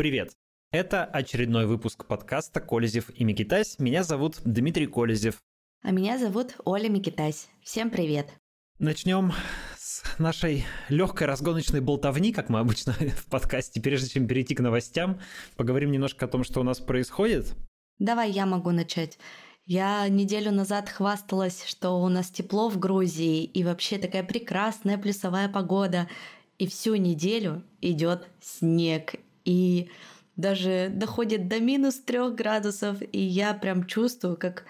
Привет! Это очередной выпуск подкаста «Колезев и Микитась». Меня зовут Дмитрий Колезев. А меня зовут Оля Микитась. Всем привет! Начнем с нашей легкой разгоночной болтовни, как мы обычно в подкасте. Прежде чем перейти к новостям, поговорим немножко о том, что у нас происходит. Давай я могу начать. Я неделю назад хвасталась, что у нас тепло в Грузии и вообще такая прекрасная плюсовая погода. И всю неделю идет снег. И даже доходит до минус трех градусов, и я прям чувствую, как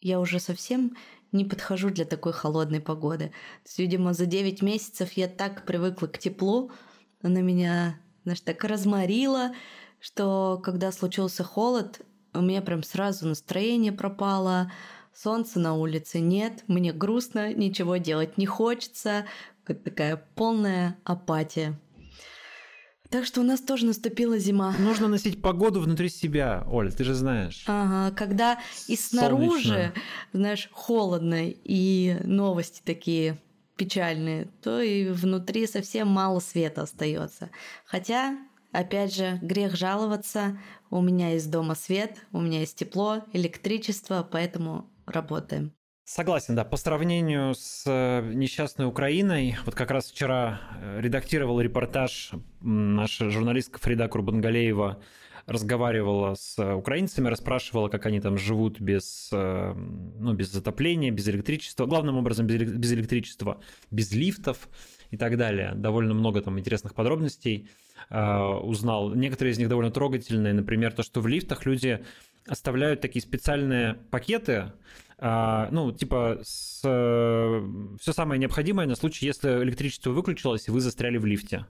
я уже совсем не подхожу для такой холодной погоды. То есть, видимо, за 9 месяцев я так привыкла к теплу, она меня, знаешь, так разморила, что когда случился холод, у меня прям сразу настроение пропало, солнца на улице нет, мне грустно, ничего делать не хочется, такая полная апатия. Так что у нас тоже наступила зима. Нужно носить погоду внутри себя, Оль, ты же знаешь. Ага, когда и снаружи, Солнечно. знаешь, холодно, и новости такие печальные, то и внутри совсем мало света остается. Хотя, опять же, грех жаловаться. У меня есть дома свет, у меня есть тепло, электричество, поэтому работаем. Согласен, да. По сравнению с э, несчастной Украиной, вот как раз вчера э, редактировал репортаж наша журналистка Фрида Курбангалеева разговаривала с украинцами, расспрашивала, как они там живут без, э, ну, без затопления, без электричества, главным образом без электричества, без лифтов и так далее. Довольно много там интересных подробностей узнал. Некоторые из них довольно трогательные. Например, то, что в лифтах люди оставляют такие специальные пакеты, ну, типа, все самое необходимое на случай, если электричество выключилось, и вы застряли в лифте.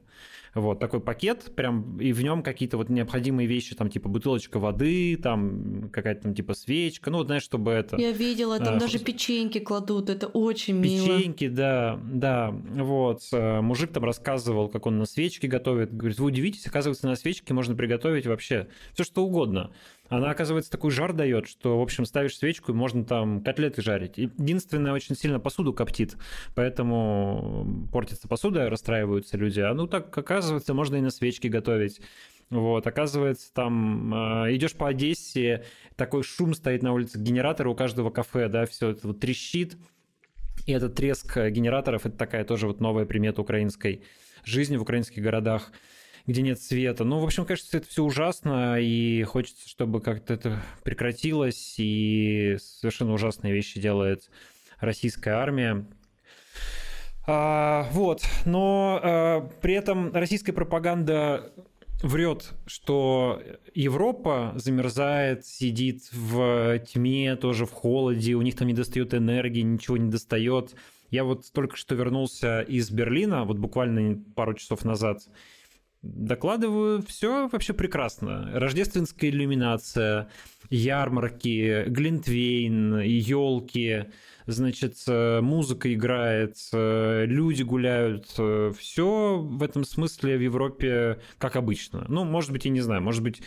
Вот такой пакет, прям, и в нем какие-то вот необходимые вещи, там, типа бутылочка воды, там, какая-то там, типа, свечка, ну, вот, знаешь, чтобы это... Я видела, там а, даже печеньки кладут, это очень мило. Печеньки, да, да, вот. Э, мужик там рассказывал, как он на свечке готовит. Говорит, вы удивитесь, оказывается, на свечке можно приготовить вообще все что угодно. Она, оказывается, такой жар дает, что, в общем, ставишь свечку, и можно там котлеты жарить. Единственное, очень сильно посуду коптит, поэтому портится посуда, расстраиваются люди. А ну так, оказывается, можно и на свечке готовить. Вот, оказывается, там э, идешь по Одессе, такой шум стоит на улице генератора у каждого кафе, да, все это вот трещит. И этот треск генераторов это такая тоже вот новая примета украинской жизни в украинских городах где нет света. Ну, в общем, кажется, это все ужасно, и хочется, чтобы как-то это прекратилось, и совершенно ужасные вещи делает российская армия. А, вот, но а, при этом российская пропаганда врет, что Европа замерзает, сидит в тьме, тоже в холоде, у них там не достает энергии, ничего не достает. Я вот только что вернулся из Берлина, вот буквально пару часов назад, Докладываю, все вообще прекрасно. Рождественская иллюминация, ярмарки, глинтвейн, елки, значит, э, музыка играет, э, люди гуляют. Э, все в этом смысле в Европе как обычно. Ну, может быть, я не знаю, может быть,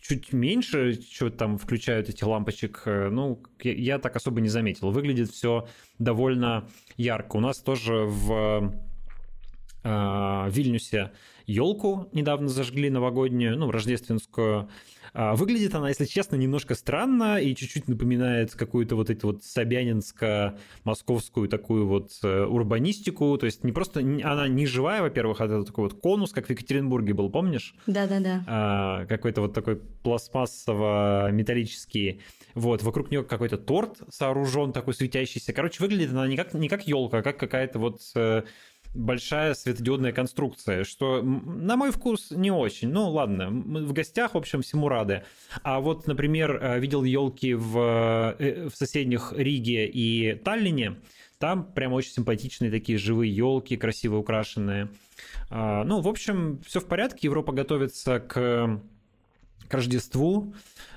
чуть меньше, что там включают эти лампочек, ну, я так особо не заметил. Выглядит все довольно ярко. У нас тоже в э, Вильнюсе елку недавно зажгли новогоднюю, ну, рождественскую. А, выглядит она, если честно, немножко странно и чуть-чуть напоминает какую-то вот эту вот собянинско-московскую такую вот э, урбанистику. То есть не просто она не живая, во-первых, а это такой вот конус, как в Екатеринбурге был, помнишь? Да-да-да. А, какой-то вот такой пластмассово-металлический. Вот, вокруг нее какой-то торт сооружен, такой светящийся. Короче, выглядит она не как, не как елка, а как какая-то вот э, большая светодиодная конструкция, что, на мой вкус, не очень. Ну, ладно, мы в гостях, в общем, всему рады. А вот, например, э, видел елки в, э, в соседних Риге и Таллине, там прям очень симпатичные такие живые елки, красиво украшенные. А, ну, в общем, все в порядке. Европа готовится к, к Рождеству.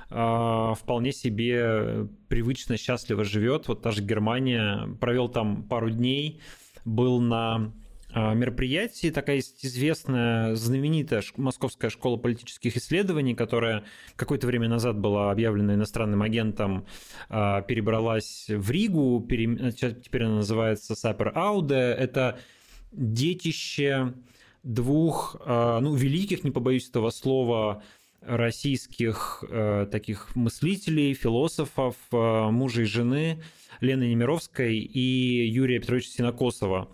А, вполне себе привычно, счастливо живет. Вот та же Германия. Провел там пару дней. Был на а, мероприятии. Такая есть известная, знаменитая Московская школа политических исследований, которая какое-то время назад была объявлена иностранным агентом, а, перебралась в Ригу, теперь она называется Сапер Ауде. Это детище двух, ну, великих, не побоюсь этого слова, российских таких мыслителей, философов, мужа и жены Лены Немировской и Юрия Петровича Синокосова.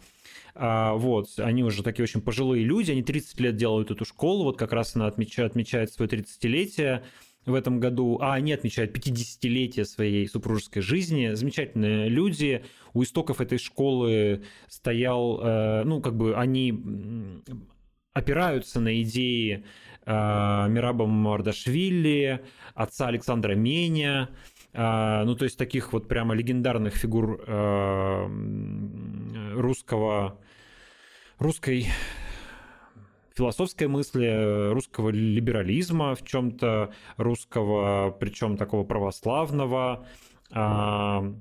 А, вот, они уже такие очень пожилые люди, они 30 лет делают эту школу, вот как раз она отмечает, отмечает свое 30-летие в этом году, а они отмечают 50-летие своей супружеской жизни. Замечательные люди. У истоков этой школы стоял, э, ну, как бы они опираются на идеи э, Мираба Мардашвили, отца Александра Меня, ну, то есть таких вот прямо легендарных фигур русского, русской философской мысли, русского либерализма в чем-то, русского, причем такого православного, а,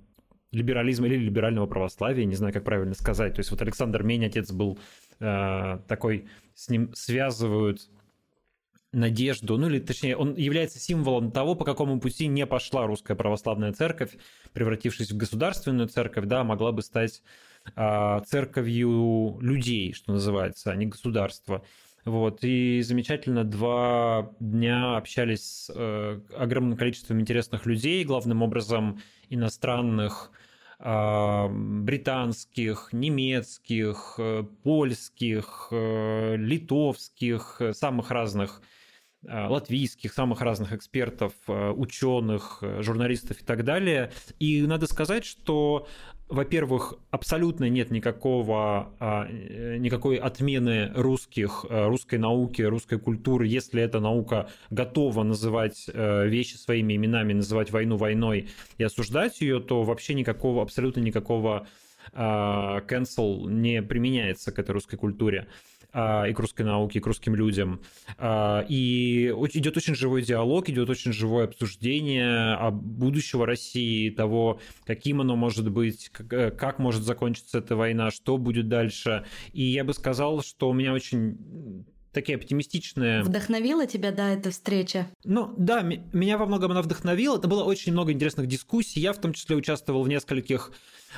либерализма или либерального православия, не знаю, как правильно сказать. То есть вот Александр Мень, отец был а, такой, с ним связывают надежду, ну или точнее, он является символом того, по какому пути не пошла русская православная церковь, превратившись в государственную церковь, да, могла бы стать а, церковью людей, что называется, а не государства. Вот, и замечательно два дня общались с э, огромным количеством интересных людей, главным образом иностранных, э, британских, немецких, э, польских, э, литовских, э, самых разных э, латвийских, самых разных экспертов, ученых, журналистов и так далее. И надо сказать, что во-первых, абсолютно нет никакого, а, э, никакой отмены русских, русской науки, русской культуры, если эта наука готова называть вещи своими именами, называть войну войной и осуждать ее, то вообще никакого, абсолютно никакого а, cancel не применяется к этой русской культуре. А, и к русской науке, и к русским людям. А, и идет очень живой диалог, идет очень живое обсуждение будущего России, того, каким оно может быть, э, как может закончиться эта война, что будет дальше. И я бы сказал, что у меня очень такие оптимистичные. Вдохновила тебя, да, эта встреча? Ну, да, меня во многом она вдохновила. Это было очень много интересных дискуссий. Я в том числе участвовал в нескольких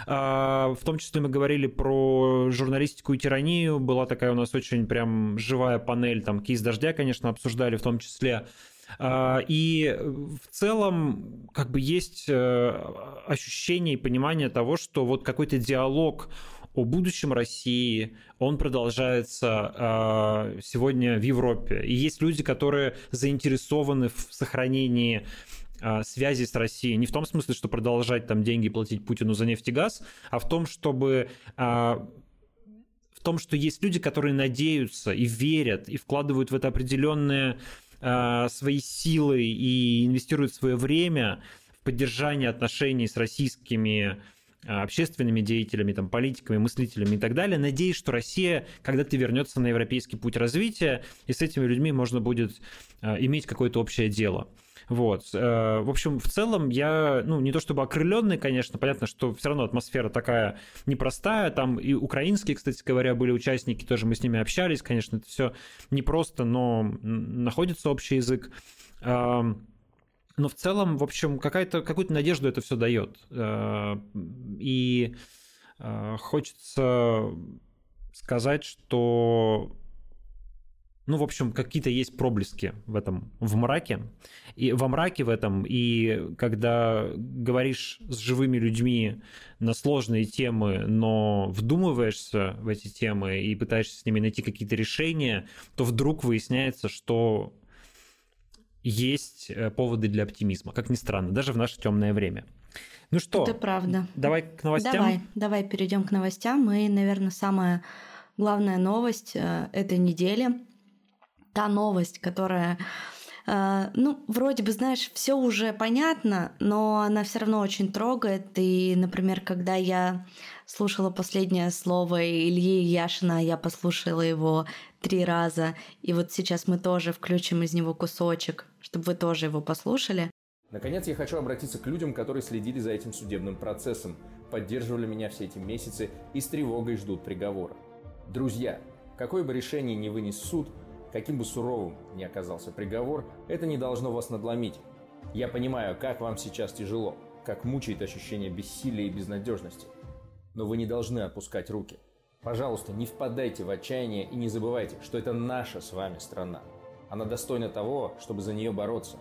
а, в том числе мы говорили про журналистику и тиранию. Была такая у нас очень прям живая панель, там кейс дождя, конечно, обсуждали в том числе. А, и в целом как бы есть э, ощущение и понимание того, что вот какой-то диалог о будущем России, он продолжается а, сегодня в Европе. И есть люди, которые заинтересованы в сохранении а, связи с Россией. Не в том смысле, что продолжать там деньги платить Путину за нефть и газ, а в том, чтобы а, в том, что есть люди, которые надеются и верят, и вкладывают в это определенные свои силы и инвестируют свое время в поддержание отношений с российскими общественными деятелями, там, политиками, мыслителями и так далее, надеюсь, что Россия когда-то вернется на европейский путь развития, и с этими людьми можно будет иметь какое-то общее дело. Вот. Э, в общем, в целом я, ну, не то чтобы окрыленный, конечно, понятно, что все равно атмосфера такая непростая. Там и украинские, кстати говоря, были участники, тоже мы с ними общались. Конечно, это все непросто, но находится общий язык. Но в целом, в общем, какая-то, какую-то надежду это все дает. Э, и э, хочется сказать, что ну, в общем, какие-то есть проблески в этом, в мраке, и во мраке в этом, и когда говоришь с живыми людьми на сложные темы, но вдумываешься в эти темы и пытаешься с ними найти какие-то решения, то вдруг выясняется, что есть э, поводы для оптимизма, как ни странно, даже в наше темное время. Ну что? Это правда. Давай к новостям. Давай, давай перейдем к новостям. И, наверное, самая главная новость э, этой недели та новость, которая Uh, ну, вроде бы, знаешь, все уже понятно, но она все равно очень трогает. И, например, когда я слушала последнее слово Ильи Яшина, я послушала его три раза. И вот сейчас мы тоже включим из него кусочек, чтобы вы тоже его послушали. Наконец, я хочу обратиться к людям, которые следили за этим судебным процессом, поддерживали меня все эти месяцы и с тревогой ждут приговора. Друзья, какое бы решение ни вынес суд – Каким бы суровым ни оказался приговор, это не должно вас надломить. Я понимаю, как вам сейчас тяжело, как мучает ощущение бессилия и безнадежности. Но вы не должны опускать руки. Пожалуйста, не впадайте в отчаяние и не забывайте, что это наша с вами страна. Она достойна того, чтобы за нее бороться.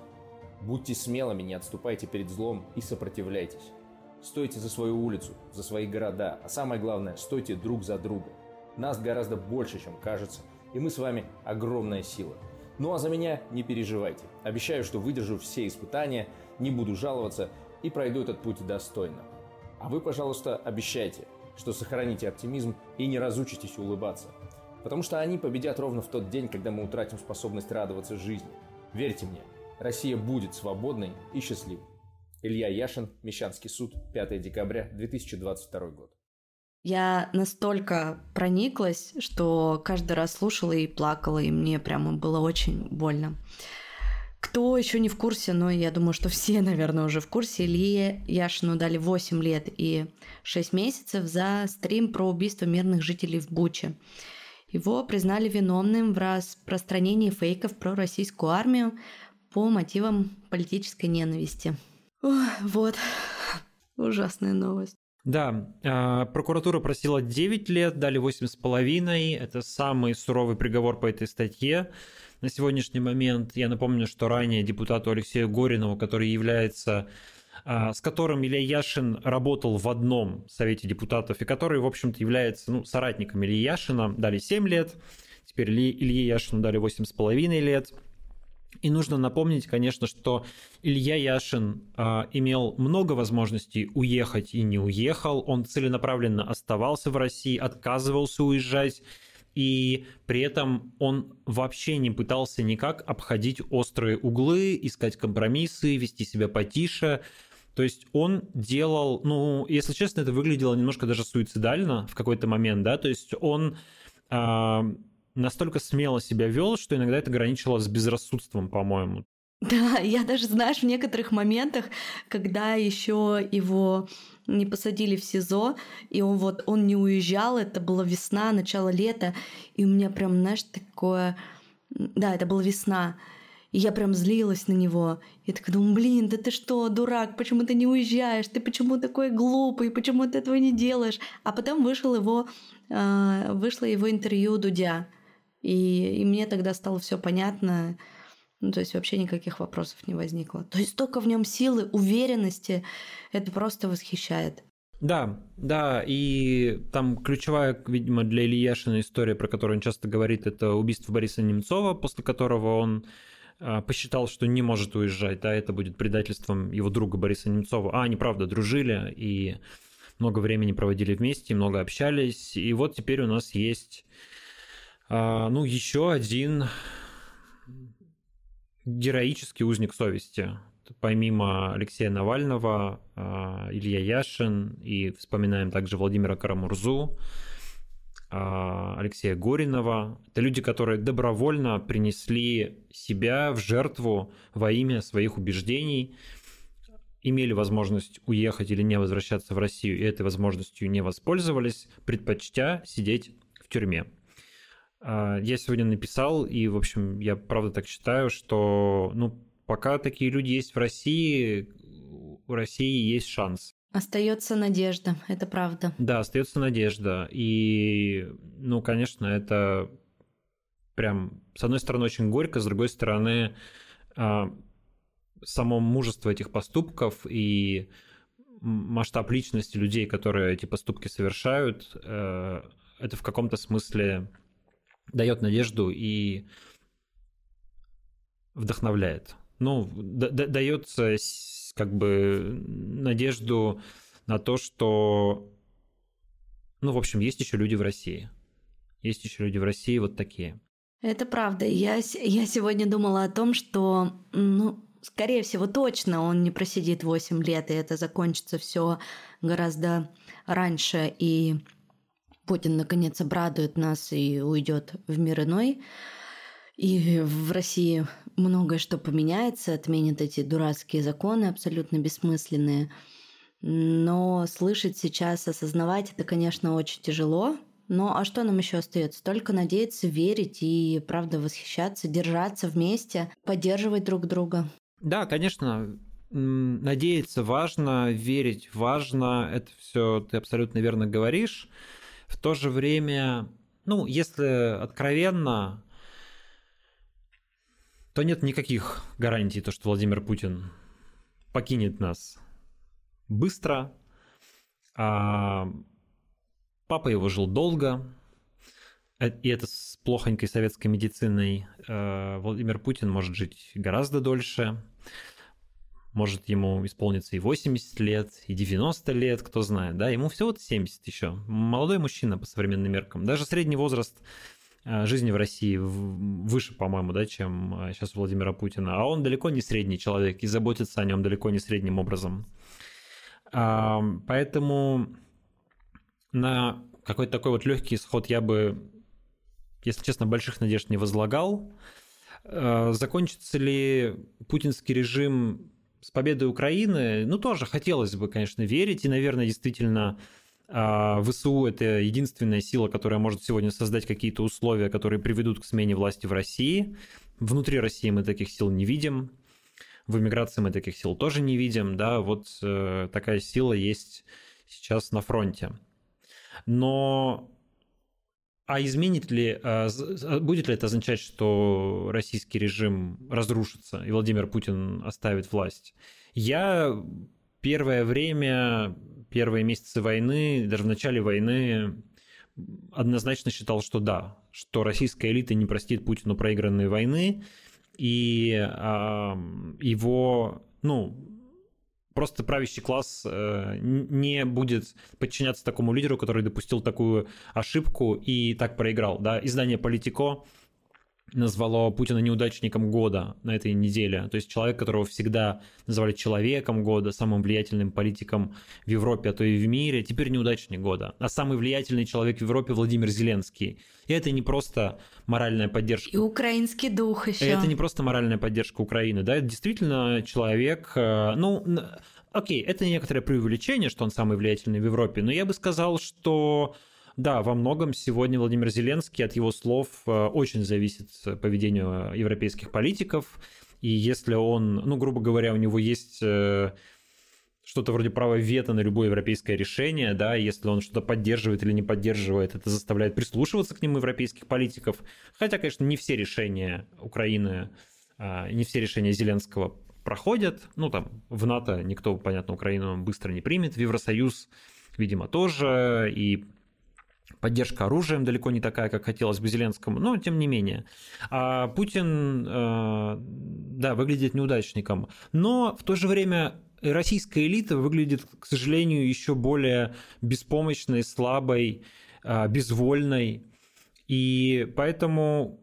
Будьте смелыми, не отступайте перед злом и сопротивляйтесь. Стойте за свою улицу, за свои города, а самое главное, стойте друг за друга. Нас гораздо больше, чем кажется, и мы с вами огромная сила. Ну а за меня не переживайте. Обещаю, что выдержу все испытания, не буду жаловаться и пройду этот путь достойно. А вы, пожалуйста, обещайте, что сохраните оптимизм и не разучитесь улыбаться. Потому что они победят ровно в тот день, когда мы утратим способность радоваться жизни. Верьте мне, Россия будет свободной и счастливой. Илья Яшин, Мещанский суд, 5 декабря 2022 год. Я настолько прониклась, что каждый раз слушала и плакала, и мне прямо было очень больно. Кто еще не в курсе, но я думаю, что все, наверное, уже в курсе, Илье Яшину дали 8 лет и 6 месяцев за стрим про убийство мирных жителей в Буче. Его признали виновным в распространении фейков про российскую армию по мотивам политической ненависти. Ой, вот, ужасная новость. Да, а, прокуратура просила 9 лет, дали 8,5. Это самый суровый приговор по этой статье. На сегодняшний момент я напомню, что ранее депутату Алексею Горинову, который является с которым Илья Яшин работал в одном совете депутатов, и который, в общем-то, является ну, соратником Ильи Яшина, дали 7 лет, теперь Илье Яшину дали 8,5 лет. И нужно напомнить, конечно, что Илья Яшин э, имел много возможностей уехать и не уехал. Он целенаправленно оставался в России, отказывался уезжать. И при этом он вообще не пытался никак обходить острые углы, искать компромиссы, вести себя потише. То есть он делал, ну, если честно, это выглядело немножко даже суицидально в какой-то момент, да, то есть он э, настолько смело себя вел, что иногда это граничило с безрассудством, по-моему. Да, я даже, знаешь, в некоторых моментах, когда еще его не посадили в СИЗО, и он вот, он не уезжал, это была весна, начало лета, и у меня прям, знаешь, такое... Да, это была весна, и я прям злилась на него. Я так думаю, блин, да ты что, дурак, почему ты не уезжаешь? Ты почему такой глупый? Почему ты этого не делаешь? А потом вышел его, э, вышло его интервью Дудя. И, и мне тогда стало все понятно. Ну, то есть вообще никаких вопросов не возникло. То есть столько в нем силы, уверенности, это просто восхищает. Да, да, и там ключевая, видимо, для Ильи Яшина история, про которую он часто говорит, это убийство Бориса Немцова, после которого он посчитал, что не может уезжать, да, это будет предательством его друга Бориса Немцова. А, они, правда, дружили и много времени проводили вместе, много общались. И вот теперь у нас есть а, ну, еще один героический узник совести. Помимо Алексея Навального, а, Илья Яшин и вспоминаем также Владимира Карамурзу, а, Алексея Горинова. Это люди, которые добровольно принесли себя в жертву во имя своих убеждений, имели возможность уехать или не возвращаться в Россию, и этой возможностью не воспользовались, предпочтя сидеть в тюрьме. А, я сегодня написал, и, в общем, я правда так считаю, что, ну, пока такие люди есть в России, у России есть шанс. Остается надежда, это правда. Да, остается надежда. И, ну, конечно, это прям, с одной стороны, очень горько, с другой стороны, а, само мужество этих поступков и масштаб личности людей, которые эти поступки совершают, э, это в каком-то смысле дает надежду и вдохновляет. Ну, дается как бы надежду на то, что, ну, в общем, есть еще люди в России. Есть еще люди в России вот такие. Это правда. Я, я сегодня думала о том, что, ну, скорее всего, точно он не просидит 8 лет, и это закончится все гораздо раньше. И Путин наконец обрадует нас и уйдет в мир иной. И в России многое что поменяется, отменят эти дурацкие законы, абсолютно бессмысленные. Но слышать сейчас, осознавать это, конечно, очень тяжело. Но а что нам еще остается? Только надеяться, верить и, правда, восхищаться, держаться вместе, поддерживать друг друга. Да, конечно, надеяться важно, верить важно. Это все ты абсолютно верно говоришь. В то же время, ну, если откровенно, то нет никаких гарантий, то, что Владимир Путин покинет нас быстро. А папа его жил долго, э, и это с плохонькой советской медициной. Э, Владимир Путин может жить гораздо дольше. Может ему исполниться и 80 лет, и 90 лет, кто знает, да, ему всего 70 еще. Молодой мужчина по современным меркам. Даже средний возраст жизни в России выше, по-моему, да, чем сейчас у Владимира Путина. А он далеко не средний человек и заботится о нем далеко не средним образом. Поэтому на какой-то такой вот легкий исход я бы, если честно, больших надежд не возлагал. Э, закончится ли путинский режим с победой Украины? Ну, тоже хотелось бы, конечно, верить. И, наверное, действительно, а, ВСУ – это единственная сила, которая может сегодня создать какие-то условия, которые приведут к смене власти в России. Внутри России мы таких сил не видим в эмиграции мы таких сил тоже не видим, да, вот э, такая сила есть сейчас на фронте. Но а изменит ли, а, будет ли это означать, что российский режим разрушится и Владимир Путин оставит власть? Я первое время, первые месяцы войны, даже в начале войны однозначно считал, что да, что российская элита не простит Путину проигранной войны, и э, его, ну, просто правящий класс э, не будет подчиняться такому лидеру, который допустил такую ошибку и так проиграл. Да? Издание «Политико» назвало Путина неудачником года на этой неделе. То есть человек, которого всегда называли человеком года, самым влиятельным политиком в Европе, а то и в мире, теперь неудачник года. А самый влиятельный человек в Европе Владимир Зеленский. И это не просто моральная поддержка. И украинский дух еще. Это не просто моральная поддержка Украины, да, это действительно человек, э, ну, окей, это некоторое преувеличение, что он самый влиятельный в Европе, но я бы сказал, что да, во многом сегодня Владимир Зеленский от его слов э, очень зависит поведение европейских политиков. И если он, ну, грубо говоря, у него есть э, что-то вроде права вето на любое европейское решение, да, если он что-то поддерживает или не поддерживает, это заставляет прислушиваться к нему европейских политиков. Хотя, конечно, не все решения Украины, а, не все решения Зеленского проходят. Ну, там, в НАТО никто, понятно, Украину быстро не примет, в Евросоюз, видимо, тоже, и поддержка оружием далеко не такая, как хотелось бы Зеленскому, но тем не менее. А Путин, э, да, выглядит неудачником, но в то же время российская элита выглядит, к сожалению, еще более беспомощной, слабой, э, безвольной. И поэтому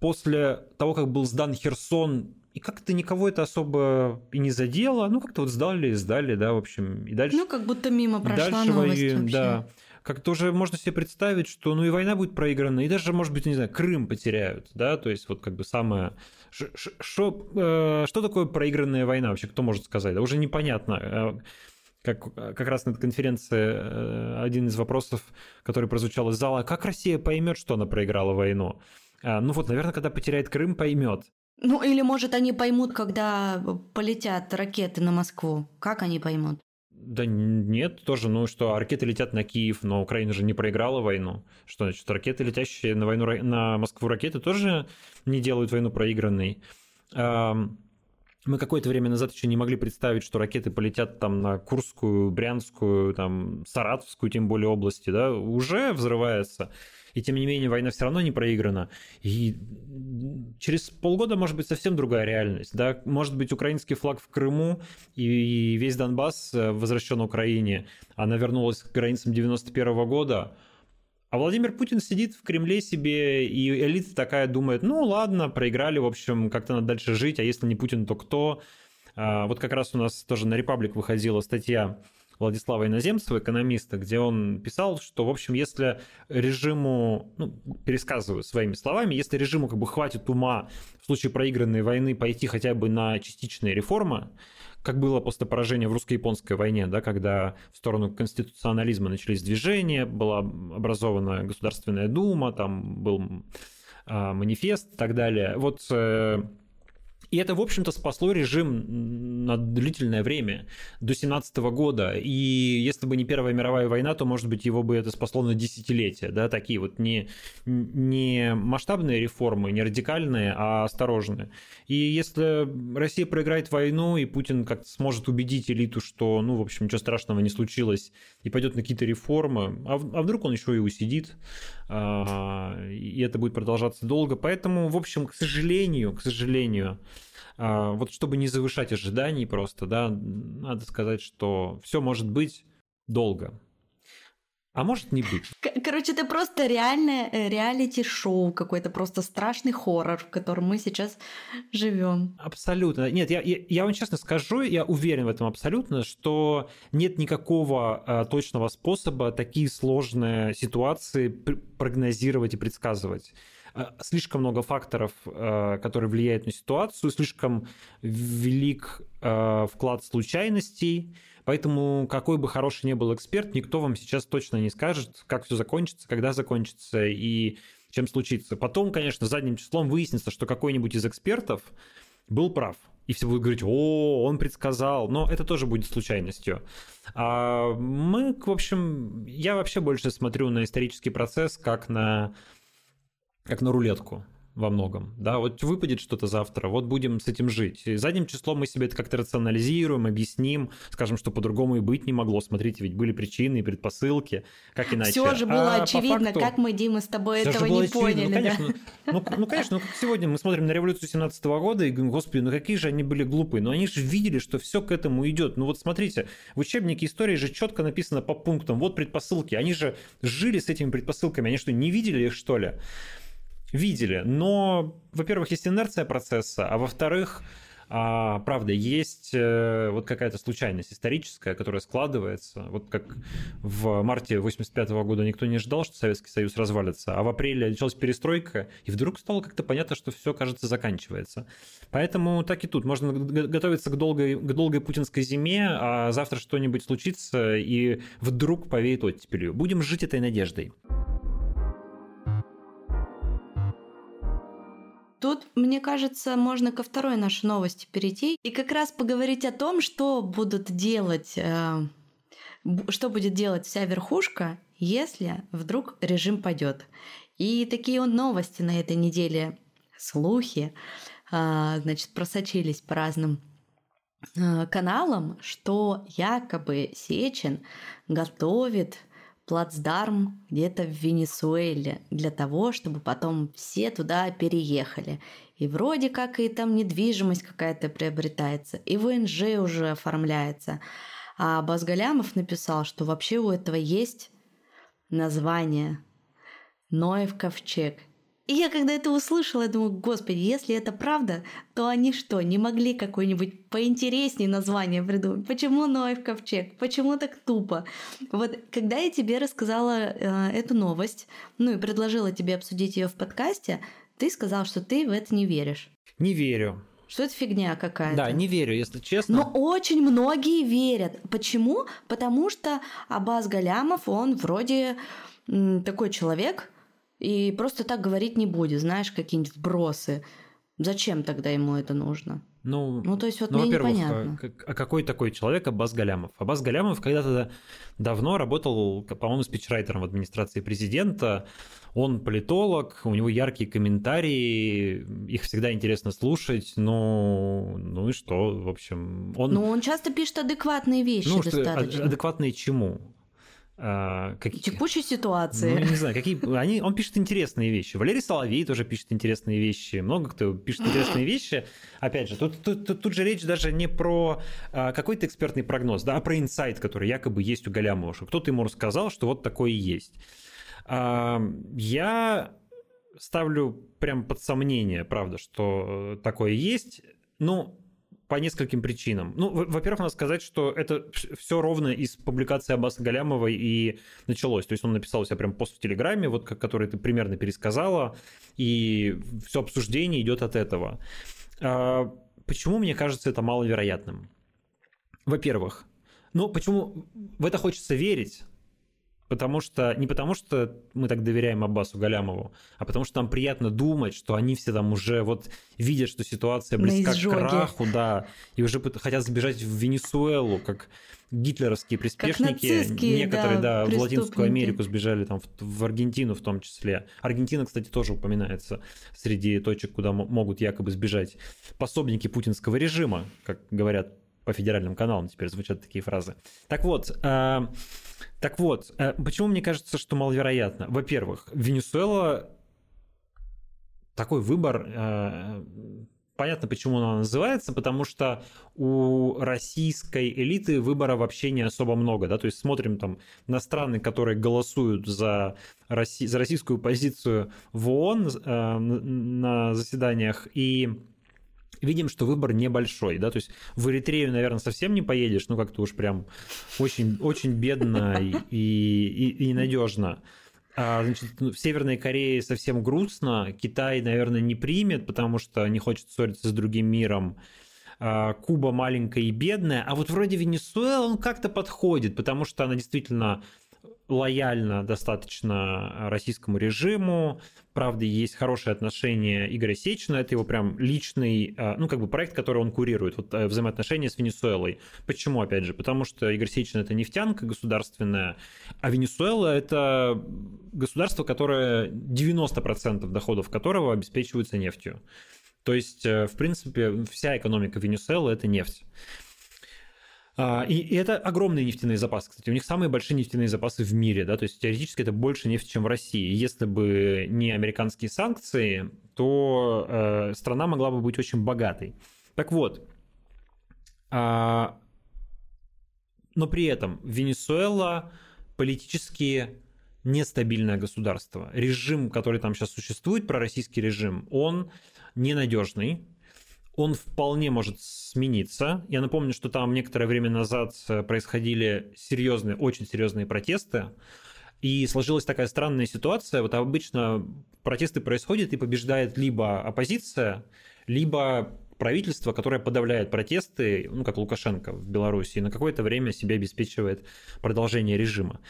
после того, как был сдан Херсон, и как-то никого это особо и не задело. Ну, как-то вот сдали и сдали, да, в общем. И дальше... Ну, как будто мимо прошла дальше новость вообще. Да как-то уже можно себе представить, что ну и война будет проиграна, и даже, может быть, не знаю, Крым потеряют, да, то есть вот как бы самое... Что, э, что такое проигранная война вообще, кто может сказать? Уже непонятно. Э, как, как раз на этой конференции э, один из вопросов, который прозвучал из зала, как Россия поймет, что она проиграла войну? А, ну вот, наверное, когда потеряет Крым, поймет. Ну или, может, они поймут, когда полетят ракеты на Москву. Как они поймут? Да нет, тоже, ну что, ракеты летят на Киев, но Украина же не проиграла войну. Что значит, ракеты, летящие на, войну, на Москву ракеты, тоже не делают войну проигранной. Мы какое-то время назад еще не могли представить, что ракеты полетят там на Курскую, Брянскую, там, Саратовскую, тем более области, да, уже взрывается и тем не менее война все равно не проиграна. И через полгода может быть совсем другая реальность. Да? Может быть украинский флаг в Крыму и весь Донбасс э, возвращен Украине. Она вернулась к границам 91 года. А Владимир Путин сидит в Кремле себе, и элита такая думает, ну ладно, проиграли, в общем, как-то надо дальше жить, а если не Путин, то кто? А, вот как раз у нас тоже на Репаблик выходила статья Владислава Иноземцева, экономиста, где он писал, что, в общем, если режиму, ну, пересказываю своими словами, если режиму как бы хватит ума в случае проигранной войны пойти хотя бы на частичные реформы, как было после поражения в русско-японской войне, да, когда в сторону конституционализма начались движения, была образована Государственная Дума, там был э, манифест и так далее. Вот э, И это, в общем-то, спасло режим на длительное время, до 17 года. И если бы не Первая мировая война, то, может быть, его бы это спасло на десятилетия. Да? Такие вот не, не масштабные реформы, не радикальные, а осторожные. И если Россия проиграет войну, и Путин как-то сможет убедить элиту, что, ну, в общем, ничего страшного не случилось, и пойдет на какие-то реформы, а, а вдруг он еще и усидит, и это будет продолжаться долго. Поэтому, в общем, к сожалению, к сожалению, а, вот чтобы не завышать ожиданий просто, да, надо сказать, что все может быть долго. А может не быть. Короче, это просто реальное э, реалити-шоу, какой-то просто страшный хоррор, в котором мы сейчас живем. Абсолютно. Нет, я, я, я вам честно скажу, я уверен в этом абсолютно, что нет никакого э, точного способа такие сложные ситуации прогнозировать и предсказывать. Э, слишком много факторов, э, которые влияют на ситуацию, слишком велик э, вклад случайностей, поэтому какой бы хороший ни был эксперт, никто вам сейчас точно не скажет, как все закончится, когда закончится и чем случится. Потом, конечно, задним числом выяснится, что какой-нибудь из экспертов был прав. И все будут говорить, о, он предсказал, но это тоже будет случайностью. А мы, в общем, я вообще больше смотрю на исторический процесс как на как на рулетку во многом. Да, вот выпадет что-то завтра, вот будем с этим жить. И задним числом мы себе это как-то рационализируем, объясним, скажем, что по-другому и быть не могло. Смотрите, ведь были причины и предпосылки, как иначе. Все же было а очевидно, факту... как мы, Дима, с тобой этого не очевидно. поняли. Ну, конечно, да? ну, ну, конечно, ну, как сегодня мы смотрим на революцию 17 года и говорим, господи, ну какие же они были глупые. Но они же видели, что все к этому идет. Ну вот смотрите, в учебнике истории же четко написано по пунктам, вот предпосылки. Они же жили с этими предпосылками, они что, не видели их, что ли? Видели. Но, во-первых, есть инерция процесса, а во-вторых, а, правда, есть э, вот какая-то случайность историческая, которая складывается. Вот как в марте 85 года никто не ждал, что Советский Союз развалится, а в апреле началась перестройка, и вдруг стало как-то понятно, что все, кажется, заканчивается. Поэтому так и тут. Можно готовиться к долгой, к долгой путинской зиме, а завтра что-нибудь случится, и вдруг повеет оттепелью. Будем жить этой надеждой. Тут, мне кажется, можно ко второй нашей новости перейти и как раз поговорить о том, что будут делать, э, что будет делать вся верхушка, если вдруг режим пойдет. И такие новости на этой неделе, слухи, э, значит, просочились по разным э, каналам, что якобы Сечин готовит плацдарм где-то в Венесуэле для того, чтобы потом все туда переехали. И вроде как и там недвижимость какая-то приобретается, и ВНЖ уже оформляется. А Базгалямов написал, что вообще у этого есть название Ноев ковчег – и я когда это услышала, я думаю, господи, если это правда, то они что, не могли какое-нибудь поинтереснее название придумать? Почему Ноев ковчег? Почему так тупо? Вот когда я тебе рассказала э, эту новость, ну и предложила тебе обсудить ее в подкасте, ты сказал, что ты в это не веришь. Не верю. Что это фигня какая-то? Да, не верю, если честно. Но очень многие верят. Почему? Потому что Абаз Галямов, он вроде такой человек, и просто так говорить не будет, знаешь, какие-нибудь вбросы. Зачем тогда ему это нужно? Ну, ну то есть вот ну, мне непонятно. А какой такой человек Аббас Галямов? Аббас Галямов когда-то давно работал, по-моему, спичрайтером в администрации президента. Он политолог, у него яркие комментарии, их всегда интересно слушать, ну, ну и что, в общем, он... Ну, он часто пишет адекватные вещи ну, достаточно. Что, адекватные чему? А, какие... Текущей ситуации. Ну, не знаю, какие... Они... Он пишет интересные вещи. Валерий Соловей тоже пишет интересные вещи. Много кто пишет интересные вещи. Опять же, тут, тут, тут, тут же речь даже не про а, какой-то экспертный прогноз, да, а про инсайт, который якобы есть у Галямова, кто-то ему рассказал, что вот такое есть. А, я ставлю прям под сомнение, правда, что э, такое есть. Ну, по нескольким причинам. Ну, во-первых, надо сказать, что это все ровно из публикации Аббаса Галямова и началось. То есть он написал у себя прям пост в Телеграме, вот который ты примерно пересказала, и все обсуждение идет от этого. А, почему мне кажется это маловероятным? Во-первых, ну почему в это хочется верить? Потому что, не потому что мы так доверяем Аббасу Галямову, а потому что нам приятно думать, что они все там уже вот видят, что ситуация близка к краху, да, и уже хотят сбежать в Венесуэлу, как гитлеровские приспешники, некоторые, да, да в Латинскую Америку сбежали, там, в, в Аргентину в том числе. Аргентина, кстати, тоже упоминается среди точек, куда могут якобы сбежать пособники путинского режима, как говорят по федеральным каналам теперь звучат такие фразы. Так вот, э, так вот, э, почему мне кажется, что маловероятно? Во-первых, Венесуэла такой выбор э, понятно, почему она называется, потому что у российской элиты выбора вообще не особо много, да, то есть смотрим там на страны, которые голосуют за, Росси... за российскую позицию в ООН э, на заседаниях, и видим, что выбор небольшой, да, то есть в Эритрею, наверное, совсем не поедешь, ну как-то уж прям очень, очень бедно и, и, и ненадежно. А, значит, ну, в Северной Корее совсем грустно. Китай, наверное, не примет, потому что не хочет ссориться с другим миром. А, Куба маленькая и бедная. А вот вроде Венесуэла он как-то подходит, потому что она действительно лояльно достаточно российскому режиму. Правда, есть хорошие отношения Игоря Сечина. Это его прям личный, а, ну, как бы проект, который он курирует. Вот э, взаимоотношения с Венесуэлой. Почему, опять же? Потому что Игорь Сечин – это нефтянка государственная, а Венесуэла – это государство, которое 90% доходов которого обеспечиваются нефтью. То есть, э, в принципе, вся экономика Венесуэлы – это нефть. А, и, это огромные нефтяные запасы, кстати. У них самые большие нефтяные запасы в мире, да, то есть теоретически это больше нефти, чем в России. Если бы не американские санкции, то э, страна могла бы быть очень богатой. Так вот, а, но при этом Венесуэла политически нестабильное государство. Режим, который там сейчас существует, пророссийский режим, он ненадежный, он вполне может смениться. Я напомню, что там некоторое время назад э, происходили серьезные, очень серьезные протесты, и сложилась такая странная ситуация. Вот обычно протесты происходят и побеждает либо оппозиция, либо правительство, которое подавляет протесты, ну, как Лукашенко в Беларуси, и на какое-то время себе обеспечивает продолжение режима.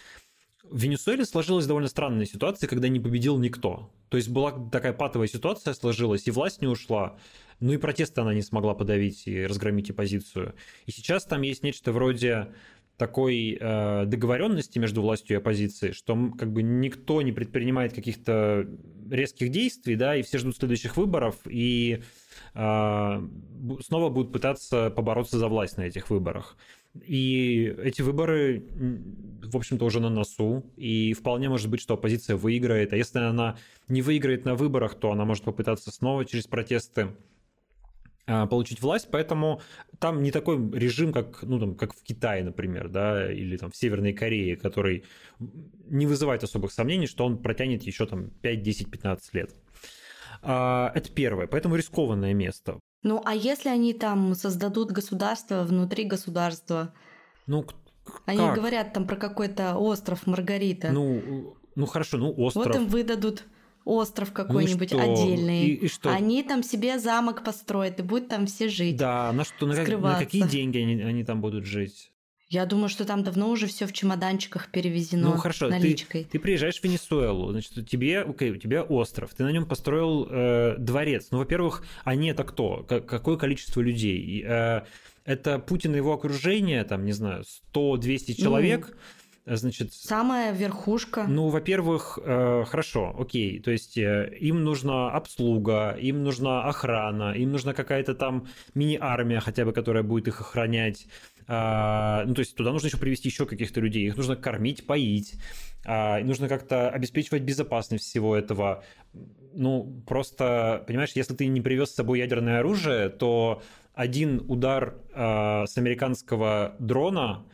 В Венесуэле сложилась довольно странная ситуация, когда не победил никто. То есть была такая патовая ситуация сложилась, и власть не ушла, ну и протесты она не смогла подавить и разгромить оппозицию. И сейчас там есть нечто вроде такой э, договоренности между властью и оппозицией, что как бы никто не предпринимает каких-то резких действий, да, и все ждут следующих выборов, и э, снова будут пытаться побороться за власть на этих выборах. И эти выборы, в общем-то, уже на носу, и вполне может быть, что оппозиция выиграет, а если она не выиграет на выборах, то она может попытаться снова через протесты а, получить власть, поэтому там не такой режим, как, ну, там, как в Китае, например, да, или там в Северной Корее, который не вызывает особых сомнений, что он протянет еще там 5, 10, 15 лет. А, это первое, поэтому рискованное место. Ну, а если они там создадут государство внутри государства? Ну, они как? говорят там про какой-то остров Маргарита. Ну, ну хорошо, ну остров. Вот им выдадут остров ну какой-нибудь ну отдельный. И, и что? Они там себе замок построят и будут там все жить. Да, на что, на, как, на какие деньги они, они там будут жить? Я думаю, что там давно уже все в чемоданчиках перевезено. Ну хорошо, наличкой. Ты, ты приезжаешь в Венесуэлу, значит, тебе, окей, у тебя остров, ты на нем построил э, дворец. Ну, во-первых, они это кто? К- какое количество людей? Э, это Путин и его окружение, там, не знаю, 100-200 человек. Ну Э, значит... Самая верхушка. Ну, во-первых, э, хорошо, окей, то есть э, им нужна обслуга, им нужна охрана, им нужна какая-то там мини-армия хотя бы, которая будет их охранять. А, ну, то есть туда нужно еще привести еще каких-то людей, их нужно кормить, поить, а, нужно как-то обеспечивать безопасность всего этого. Ну, просто, понимаешь, если ты не привез с собой ядерное оружие, то один удар а, с американского дрона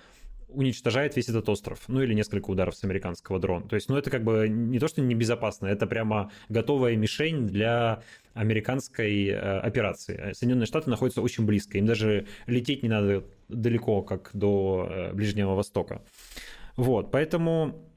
уничтожает весь этот остров, ну или несколько ударов с американского дрона. То есть, ну это как бы не то, что небезопасно, это прямо готовая мишень для американской э, операции. Соединенные Штаты находятся очень близко, им даже лететь не надо далеко, как до э, Ближнего Востока. Вот, поэтому а,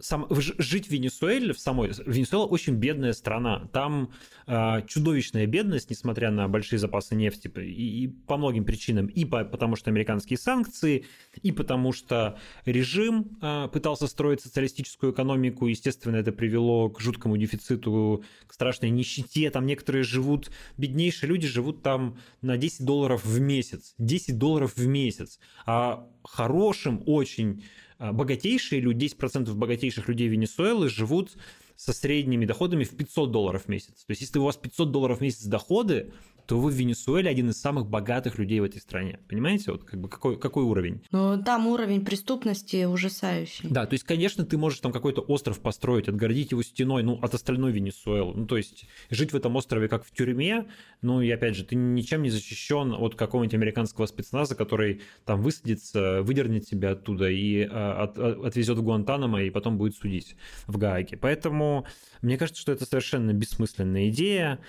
сам, жить в Венесуэле, в самой... Венесуэла очень бедная страна. Там э, чудовищная бедность, несмотря на большие запасы нефти, и, и по многим причинам. И по, потому что американские санкции, и потому что режим э, пытался строить социалистическую экономику. Естественно, это привело к жуткому дефициту, к страшной нищете. Там некоторые живут, беднейшие люди живут там на 10 долларов в месяц. 10 долларов в месяц. А хорошим очень а, богатейшие люди, 10% богатейших людей Венесуэлы живут со средними доходами в 500 долларов в месяц. То есть, если у вас 500 долларов в месяц доходы, то вы в Венесуэле один из самых богатых людей в этой стране. Понимаете, вот как бы какой, какой уровень? Ну, там уровень преступности ужасающий. Да, то есть, конечно, ты можешь там какой-то остров построить, отгородить его стеной, ну, от остальной Венесуэлы. Ну, то есть, жить в этом острове как в тюрьме, ну, и опять же, ты ничем не защищен от какого-нибудь американского спецназа, который там высадится, выдернет тебя оттуда и а, от, от, отвезет в Гуантанамо и потом будет судить в Гааге. Поэтому мне кажется, что это совершенно бессмысленная идея.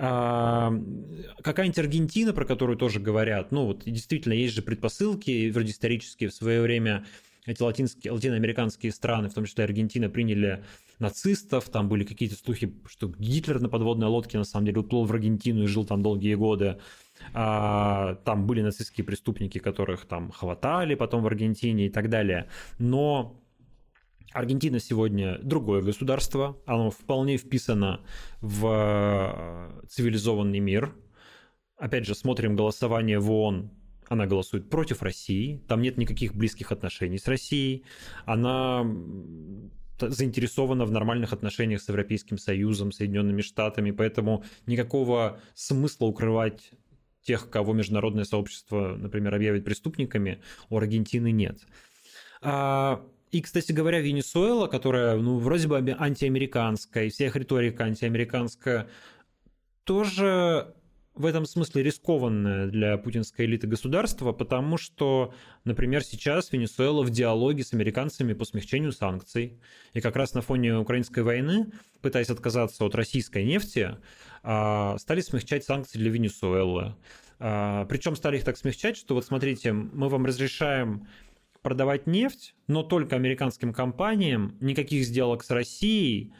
Какая-нибудь Аргентина, про которую тоже говорят, ну вот действительно есть же предпосылки, вроде исторические, в свое время эти латинские, латиноамериканские страны, в том числе Аргентина, приняли нацистов, там были какие-то слухи, что Гитлер на подводной лодке на самом деле уплыл в Аргентину и жил там долгие годы. А, там были нацистские преступники, которых там хватали потом в Аргентине и так далее. Но Аргентина сегодня другое государство, оно вполне вписано в э, цивилизованный мир. Опять же, смотрим голосование в ООН, она голосует против России, там нет никаких близких отношений с Россией, она заинтересована в нормальных отношениях с Европейским Союзом, Соединенными Штатами, поэтому никакого смысла укрывать тех, кого международное сообщество, например, объявит преступниками, у Аргентины нет. А и, кстати говоря, Венесуэла, которая, ну, вроде бы антиамериканская, и вся их риторика антиамериканская, тоже в этом смысле рискованное для путинской элиты государства, потому что, например, сейчас Венесуэла в диалоге с американцами по смягчению санкций. И как раз на фоне украинской войны, пытаясь отказаться от российской нефти, а, стали смягчать санкции для Венесуэлы. А, Причем стали их так смягчать, что вот смотрите, мы вам разрешаем продавать нефть, но только американским компаниям, никаких сделок с Россией,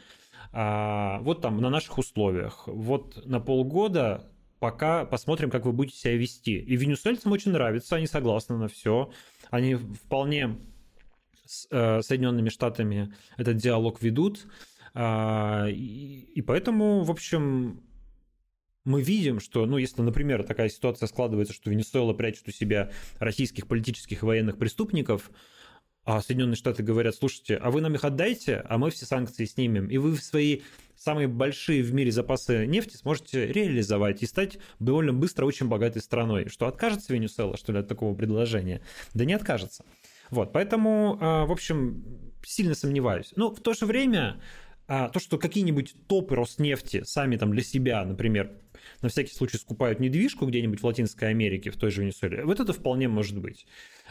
а, вот там на наших условиях. Вот на полгода пока посмотрим, как вы будете себя вести. И венесуэльцам очень нравится, они согласны на все. Они вполне с э, Соединенными Штатами этот диалог ведут. А, и поэтому, в общем, мы видим, что, ну, если, например, такая ситуация складывается, что Венесуэла прячет у себя российских политических и военных преступников, а Соединенные Штаты говорят, слушайте, а вы нам их отдайте, а мы все санкции снимем, и вы свои самые большие в мире запасы нефти сможете реализовать и стать довольно быстро очень богатой страной. Что, откажется Венесуэла, что ли, от такого предложения? Да не откажется. Вот, поэтому, а, в общем, сильно сомневаюсь. Но в то же время а, то, что какие-нибудь топы Роснефти сами там для себя, например, на всякий случай скупают недвижку где-нибудь в Латинской Америке, в той же Венесуэле, вот это вполне может быть.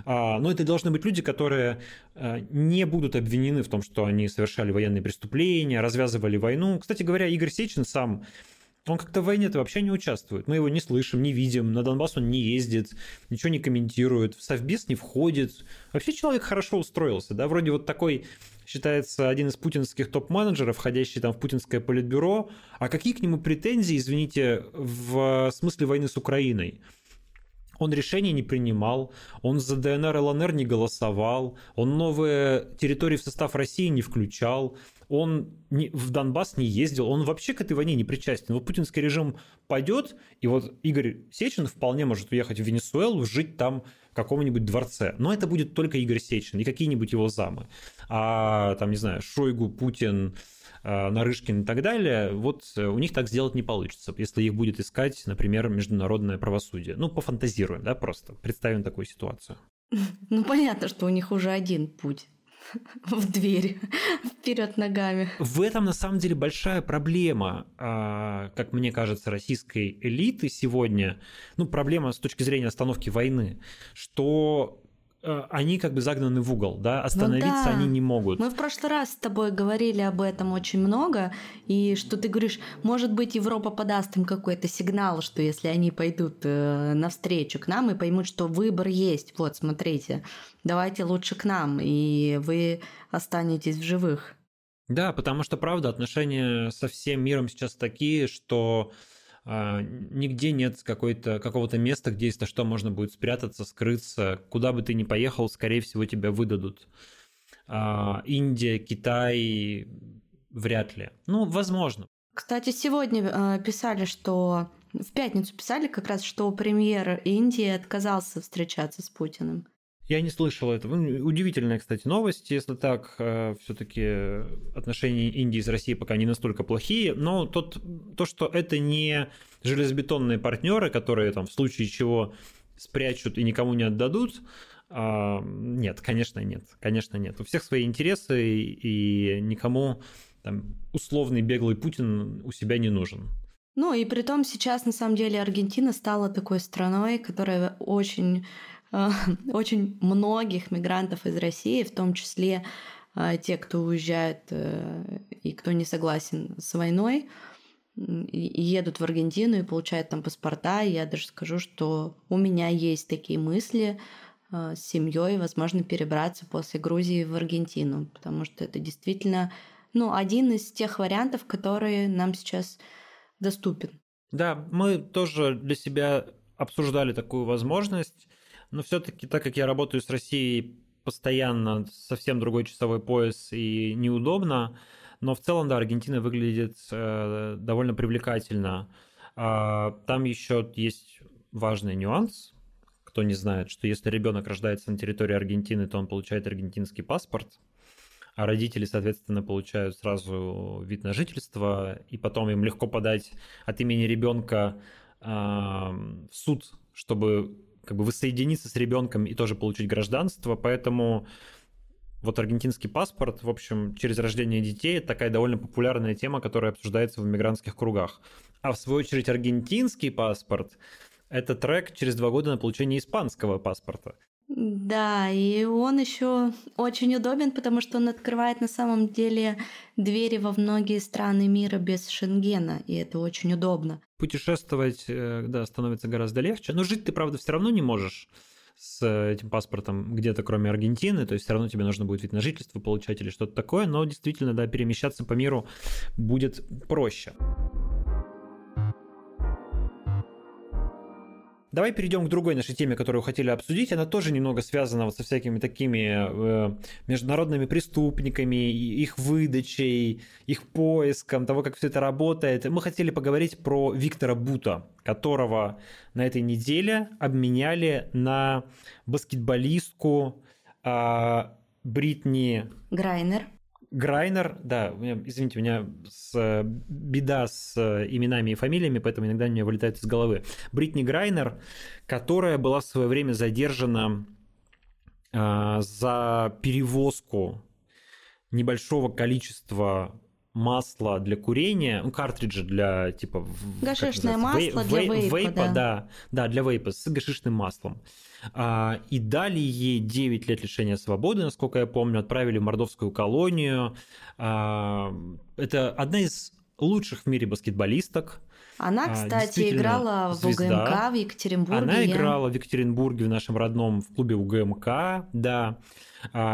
А, но это должны быть люди, которые а, не будут обвинены в том, что они совершали военные преступления, развязывали войну. Кстати говоря, Игорь Сечин сам он как-то в войне-то вообще не участвует. Мы его не слышим, не видим, на Донбасс он не ездит, ничего не комментирует, в Совбез не входит. Вообще человек хорошо устроился, да, вроде вот такой считается один из путинских топ-менеджеров, входящий там в путинское политбюро. А какие к нему претензии, извините, в смысле войны с Украиной? Он решений не принимал, он за ДНР и ЛНР не голосовал, он новые территории в состав России не включал, он не, в Донбасс не ездил, он вообще к этой войне не причастен. Вот путинский режим пойдет, и вот Игорь Сечин вполне может уехать в Венесуэлу, жить там в каком-нибудь дворце. Но это будет только Игорь Сечин и какие-нибудь его замы. А там, не знаю, Шойгу, Путин, а, Нарышкин и так далее, вот у них так сделать не получится, если их будет искать, например, международное правосудие. Ну, пофантазируем, да, просто представим такую ситуацию. Ну, понятно, что у них уже один путь в дверь вперед ногами. В этом на самом деле большая проблема, а, как мне кажется, российской элиты сегодня. Ну, проблема с точки зрения остановки войны, что они как бы загнаны в угол, да, остановиться ну, да. они не могут. Мы в прошлый раз с тобой говорили об этом очень много, и что ты говоришь, может быть, Европа подаст им какой-то сигнал, что если они пойдут э, навстречу к нам и поймут, что выбор есть, вот, смотрите, давайте лучше к нам, и вы останетесь в живых. Да, потому что, правда, отношения со всем миром сейчас такие, что нигде нет какого-то места, где если что можно будет спрятаться, скрыться. Куда бы ты ни поехал, скорее всего, тебя выдадут. А, Индия, Китай вряд ли. Ну, возможно. Кстати, сегодня э, писали, что в пятницу писали как раз, что премьер Индии отказался встречаться с Путиным. Я не слышал этого. Ну, удивительная, кстати, новость. Если так, э, все-таки отношения Индии с Россией пока не настолько плохие. Но тот, то, что это не железобетонные партнеры, которые там в случае чего спрячут и никому не отдадут, а, нет, конечно, нет. Конечно, нет. У всех свои интересы, и никому там, условный беглый Путин у себя не нужен. Ну и при том сейчас на самом деле Аргентина стала такой страной, которая очень очень многих мигрантов из России, в том числе а, те, кто уезжает э, и кто не согласен с войной, едут в Аргентину и получают там паспорта. Я даже скажу, что у меня есть такие мысли а, с семьей, возможно, перебраться после Грузии в Аргентину, потому что это действительно ну, один из тех вариантов, которые нам сейчас доступен. Да, мы тоже для себя обсуждали такую возможность. Но все-таки, так как я работаю с Россией постоянно, совсем другой часовой пояс и неудобно, но в целом, да, Аргентина выглядит э, довольно привлекательно. А, там еще есть важный нюанс. Кто не знает, что если ребенок рождается на территории Аргентины, то он получает аргентинский паспорт, а родители, соответственно, получают сразу вид на жительство, и потом им легко подать от имени ребенка э, в суд, чтобы как бы воссоединиться с ребенком и тоже получить гражданство, поэтому вот аргентинский паспорт, в общем, через рождение детей, такая довольно популярная тема, которая обсуждается в мигрантских кругах. А в свою очередь аргентинский паспорт – это трек через два года на получение испанского паспорта. Да, и он еще очень удобен, потому что он открывает на самом деле двери во многие страны мира без Шенгена, и это очень удобно. Путешествовать, э, да, становится гораздо легче, но жить ты, правда, все равно не можешь с этим паспортом где-то кроме Аргентины, то есть все равно тебе нужно будет вид на жительство получать или что-то такое, но действительно, да, перемещаться по миру будет проще. Давай перейдем к другой нашей теме, которую хотели обсудить. Она тоже немного связана вот со всякими такими э, международными преступниками, их выдачей, их поиском, того, как все это работает. Мы хотели поговорить про Виктора Бута, которого на этой неделе обменяли на баскетболистку э, Бритни Грайнер. Грайнер, да, извините, у меня с, беда с э, именами и фамилиями, поэтому иногда у меня вылетает из головы. Бритни Грайнер, которая была в свое время задержана э, за перевозку небольшого количества масла для курения, ну, картриджи для типа... Гашишное масло Вей, для вейпа, вейпа да. да. Да, для вейпа с гашишным маслом. А, и дали ей 9 лет лишения свободы, насколько я помню, отправили в мордовскую колонию. А, это одна из лучших в мире баскетболисток. Она, а, кстати, играла в УГМК в Екатеринбурге. Она играла в Екатеринбурге в нашем родном в клубе УГМК, да.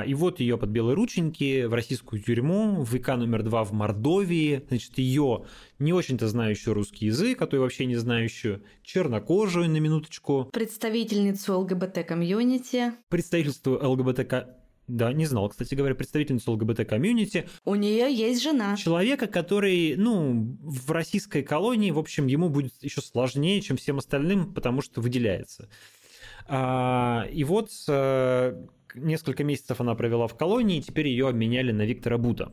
И вот ее под белые рученьки в российскую тюрьму, в ВК номер два в Мордовии. Значит, ее не очень-то знающую русский язык, а то и вообще не знающую чернокожую на минуточку. Представительницу ЛГБТ-комьюнити. Представительству ЛГБТ да, не знал, кстати говоря, представительницу ЛГБТ-комьюнити. У нее есть жена. Человека, который, ну, в российской колонии, в общем, ему будет еще сложнее, чем всем остальным, потому что выделяется. А, и вот э, несколько месяцев она провела в колонии, и теперь ее обменяли на Виктора Бута.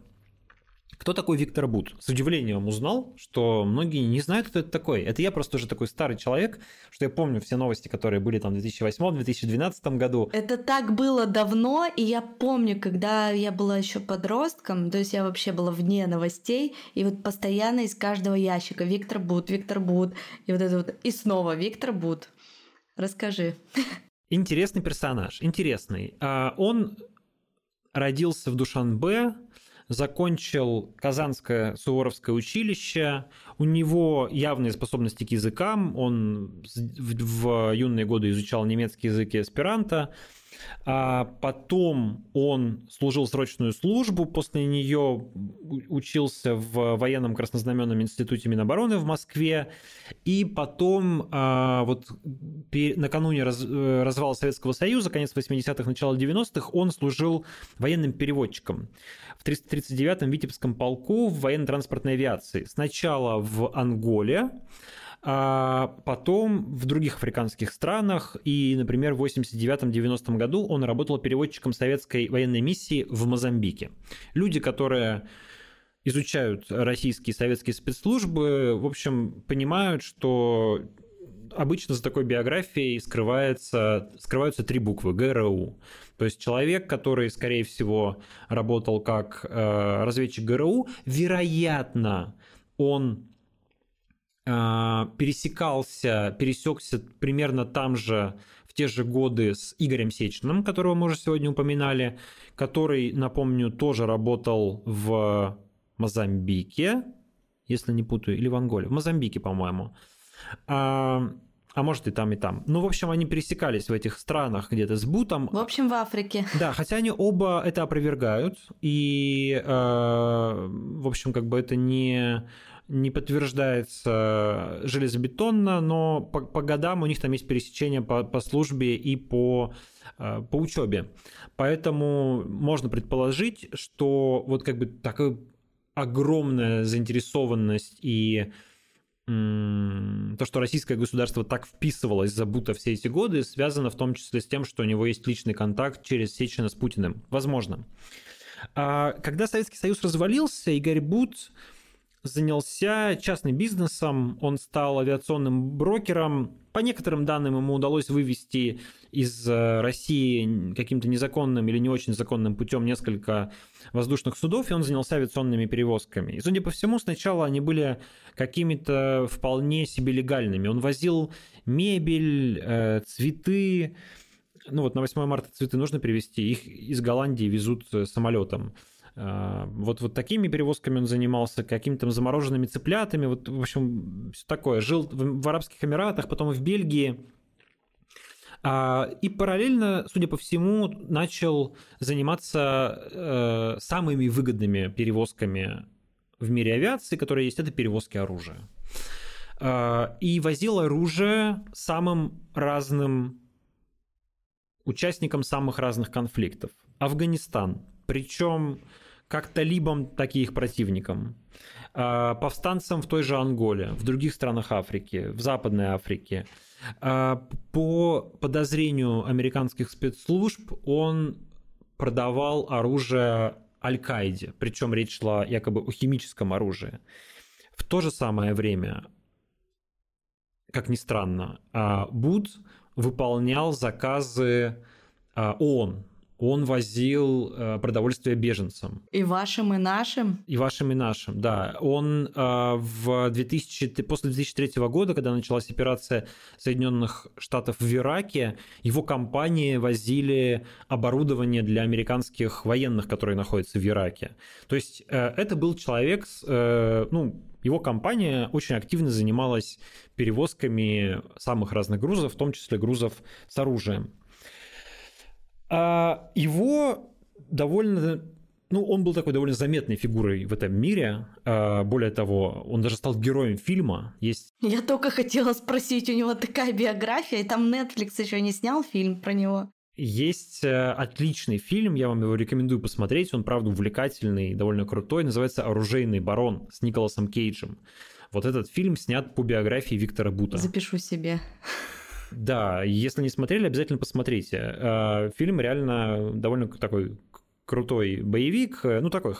Кто такой Виктор Бут? С удивлением узнал, что многие не знают, кто это такой. Это я просто уже такой старый человек, что я помню все новости, которые были там в 2008-2012 году. Это так было давно, и я помню, когда я была еще подростком, то есть я вообще была вне новостей, и вот постоянно из каждого ящика Виктор Бут, Виктор Бут, и вот это вот, и снова Виктор Бут. Расскажи. Интересный персонаж, интересный. А, он родился в Душанбе, закончил Казанское Суворовское училище. У него явные способности к языкам. Он в юные годы изучал немецкий язык и эсперанто. А потом он служил срочную службу, после нее учился в военном краснознаменном институте Минобороны в Москве, и потом а, вот накануне э, развала Советского Союза, конец 80-х, начало 90-х, он служил военным переводчиком в 339-м Витебском полку в военно-транспортной авиации. Сначала в Анголе, а потом в других африканских странах, и, например, в 89-90 году он работал переводчиком советской военной миссии в Мозамбике. Люди, которые изучают российские и советские спецслужбы, в общем, понимают, что обычно за такой биографией скрывается, скрываются три буквы ГРУ. То есть человек, который, скорее всего, работал как э, разведчик ГРУ, вероятно, он пересекался, пересекся примерно там же в те же годы с Игорем Сечным, которого мы уже сегодня упоминали, который, напомню, тоже работал в Мозамбике, если не путаю, или в Анголе, в Мозамбике, по-моему. А, а может и там, и там. Ну, в общем, они пересекались в этих странах где-то с Бутом. В общем, в Африке. Да, хотя они оба это опровергают. И, э, в общем, как бы это не не подтверждается железобетонно, но по, по годам у них там есть пересечение по, по службе и по, э, по учебе. Поэтому можно предположить, что вот как бы такая огромная заинтересованность и то, что российское государство так вписывалось за Бута все эти годы, связано в том числе с тем, что у него есть личный контакт через Сечина с Путиным. Возможно. А когда Советский Союз развалился, Игорь Бут занялся частным бизнесом, он стал авиационным брокером. По некоторым данным ему удалось вывести из э, России каким-то незаконным или не очень законным путем несколько воздушных судов, и он занялся авиационными перевозками. И, судя по всему, сначала они были какими-то вполне себе легальными. Он возил мебель, э, цветы, ну вот на 8 марта цветы нужно привезти, их из Голландии везут э, самолетом. А, вот, вот такими перевозками он занимался, какими-то замороженными цыплятами, вот, в общем, все такое. Жил в, в Арабских Эмиратах, потом в Бельгии. А, и параллельно, судя по всему, начал заниматься э, самыми выгодными перевозками в мире авиации, которые есть, это перевозки оружия. А, и возил оружие самым разным участникам самых разных конфликтов. Афганистан. Причем как талибам, так и их противникам, а, повстанцам в той же Анголе, в других странах Африки, в Западной Африке. А, по подозрению американских спецслужб он продавал оружие Аль-Каиде, причем речь шла якобы о химическом оружии. В то же самое время, как ни странно, а, Буд выполнял заказы ООН, он возил э, продовольствие беженцам. И вашим, и нашим? И вашим, и нашим, да. Он э, в 2000, после 2003 года, когда началась операция Соединенных Штатов в Ираке, его компании возили оборудование для американских военных, которые находятся в Ираке. То есть э, это был человек, ну, его компания очень активно занималась перевозками самых разных грузов, в том числе грузов с оружием. А его довольно ну, он был такой довольно заметной фигурой в этом мире. А, более того, он даже стал героем фильма. Есть... Я только хотела спросить, у него такая биография, и там Netflix еще не снял фильм про него. Есть э, отличный фильм, я вам его рекомендую посмотреть. Он, правда, увлекательный, довольно крутой. Называется «Оружейный барон» с Николасом Кейджем. Вот этот фильм снят по биографии Виктора Бута. Запишу себе. Да, если не смотрели, обязательно посмотрите. Э, фильм реально довольно такой крутой боевик, э, ну такой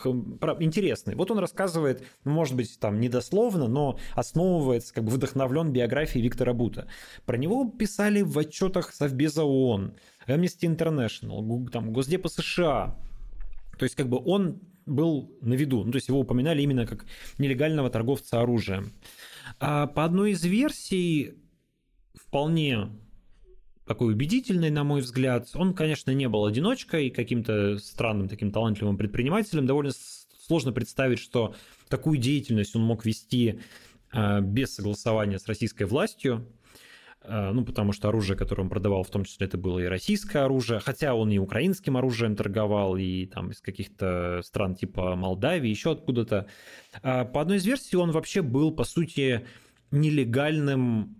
интересный. Вот он рассказывает, ну, может быть, там недословно, но основывается, как бы вдохновлен биографией Виктора Бута. Про него писали в отчетах Совбеза ООН, Amnesty International, там, Госдепа США. То есть как бы он был на виду, ну, то есть его упоминали именно как нелегального торговца оружием. А по одной из версий вполне такой убедительный, на мой взгляд. Он, конечно, не был одиночкой, каким-то странным таким талантливым предпринимателем. Довольно сложно представить, что такую деятельность он мог вести э, без согласования с российской властью. Э, ну, потому что оружие, которое он продавал, в том числе это было и российское оружие, хотя он и украинским оружием торговал, и там из каких-то стран типа Молдавии, еще откуда-то. По одной из версий он вообще был, по сути, нелегальным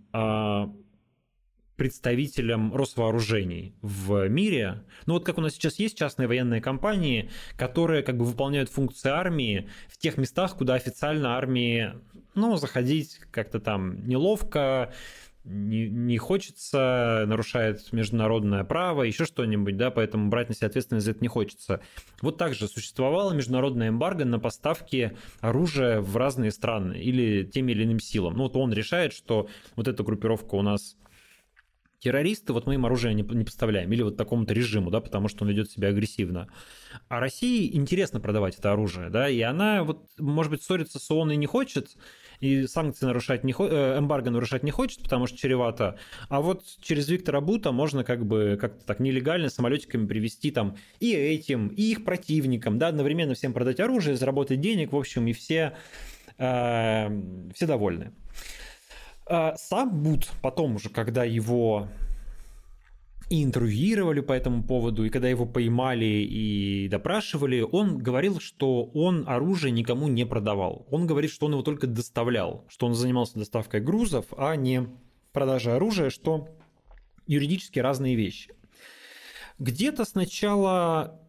представителям Росвооружений в мире. Ну вот как у нас сейчас есть частные военные компании, которые как бы выполняют функции армии в тех местах, куда официально армии, ну, заходить как-то там неловко, не, не хочется, нарушает международное право, еще что-нибудь, да, поэтому брать на себя ответственность за это не хочется. Вот так же существовало международное эмбарго на поставки оружия в разные страны или тем или иным силам. Ну вот он решает, что вот эта группировка у нас террористы, вот мы им оружие не, не поставляем, или вот такому-то режиму, да, потому что он ведет себя агрессивно. А России интересно продавать это оружие, да, и она вот, может быть, ссориться с ООН и не хочет, и санкции нарушать не хочет, э, эмбарго нарушать не хочет, потому что чревато. А вот через Виктора Бута можно как бы как-то так нелегально самолетиками привести там и этим, и их противникам, да, одновременно всем продать оружие, заработать денег, в общем, и все, э, все довольны. А, сам Бут потом уже, когда его и интервьюировали по этому поводу, и когда его поймали и допрашивали, он говорил, что он оружие никому не продавал. Он говорит, что он его только доставлял, что он занимался доставкой грузов, а не продажей оружия, что юридически разные вещи. Где-то с начала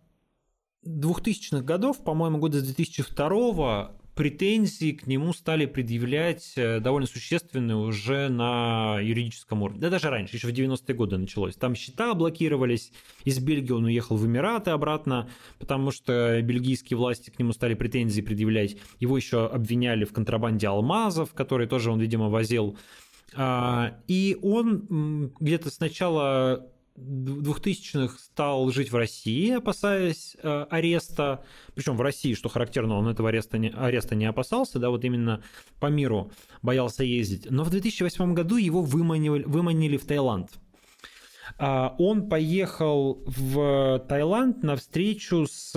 2000-х годов, по-моему, года с 2002 претензии к нему стали предъявлять э, довольно существенные уже на юридическом уровне. Да даже раньше, еще в 90-е годы началось. Там счета блокировались, из Бельгии он уехал в Эмираты обратно, потому что бельгийские власти к нему стали претензии предъявлять. Его еще обвиняли в контрабанде алмазов, которые тоже он, видимо, возил. А, и он где-то сначала 2000-х стал жить в России, опасаясь э, ареста. Причем в России, что характерно, он этого ареста не, ареста не опасался, да, вот именно по миру боялся ездить. Но в 2008 году его выманили, выманили в Таиланд. А, он поехал в Таиланд на встречу с,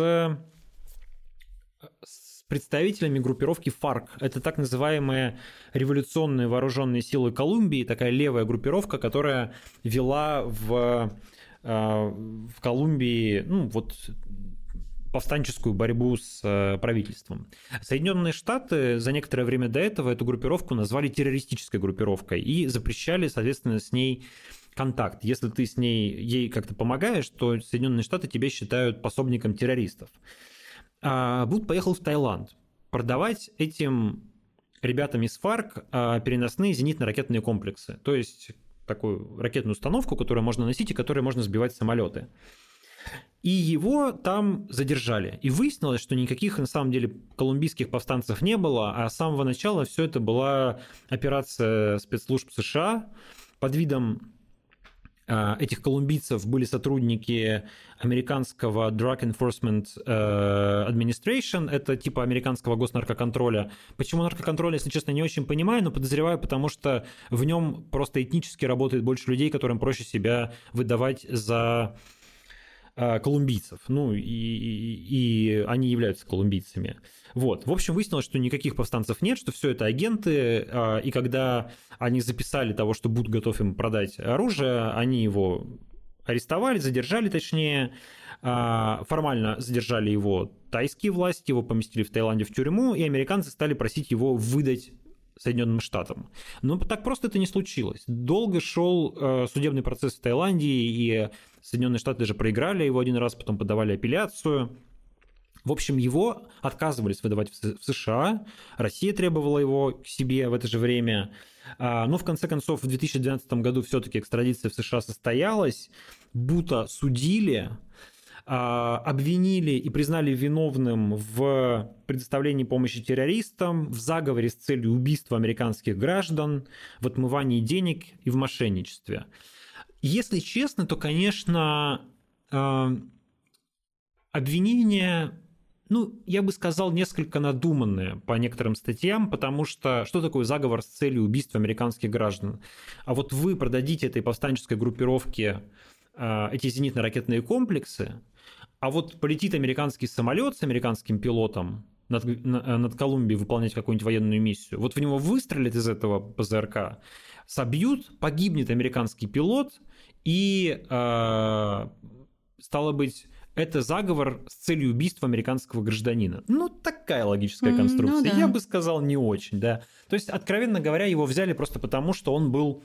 с представителями группировки ФАРК. Это так называемые революционные вооруженные силы Колумбии, такая левая группировка, которая вела в, э, в Колумбии ну, вот, повстанческую борьбу с э, правительством. Соединенные Штаты за некоторое время до этого эту группировку назвали террористической группировкой и запрещали, соответственно, с ней контакт. Если ты с ней ей как-то помогаешь, то Соединенные Штаты тебя считают пособником террористов. А Вуд поехал в Таиланд продавать этим ребятам из ФАРК а, переносные зенитно-ракетные комплексы. То есть такую ракетную установку, которую можно носить и которой можно сбивать самолеты. И его там задержали. И выяснилось, что никаких на самом деле колумбийских повстанцев не было, а с самого начала все это была операция спецслужб США под видом а, этих колумбийцев были сотрудники американского Drug Enforcement э, Administration, это типа американского госнаркоконтроля. Почему наркоконтроль, если честно, не очень понимаю, но подозреваю, потому что в нем просто этнически работает больше людей, которым проще себя выдавать за колумбийцев. Ну, и, и, они являются колумбийцами. Вот. В общем, выяснилось, что никаких повстанцев нет, что все это агенты, э, и когда они записали того, что Буд готов им продать оружие, они его арестовали, задержали точнее, э, формально задержали его тайские власти, его поместили в Таиланде в тюрьму, и американцы стали просить его выдать Соединенным Штатам. Но так просто это не случилось. Долго шел э, судебный процесс в Таиланде, и Соединенные Штаты даже проиграли его один раз, потом подавали апелляцию. В общем, его отказывались выдавать в США, Россия требовала его к себе в это же время. А, но в конце концов в 2012 году все-таки экстрадиция в США состоялась, Бута судили, обвинили и признали виновным в предоставлении помощи террористам, в заговоре с целью убийства американских граждан, в отмывании денег и в мошенничестве. Если честно, то, конечно, а, обвинения ну, я бы сказал, несколько надуманное по некоторым статьям, потому что что такое заговор с целью убийства американских граждан? А вот вы продадите этой повстанческой группировке э, эти зенитно-ракетные комплексы, а вот полетит американский самолет с американским пилотом над, над Колумбией выполнять какую-нибудь военную миссию, вот в него выстрелят из этого ПЗРК, собьют, погибнет американский пилот, и, э, стало быть, это заговор с целью убийства американского гражданина. Ну, такая логическая конструкция. Mm, ну, да. Я бы сказал, не очень, да. То есть, откровенно говоря, его взяли просто потому, что он был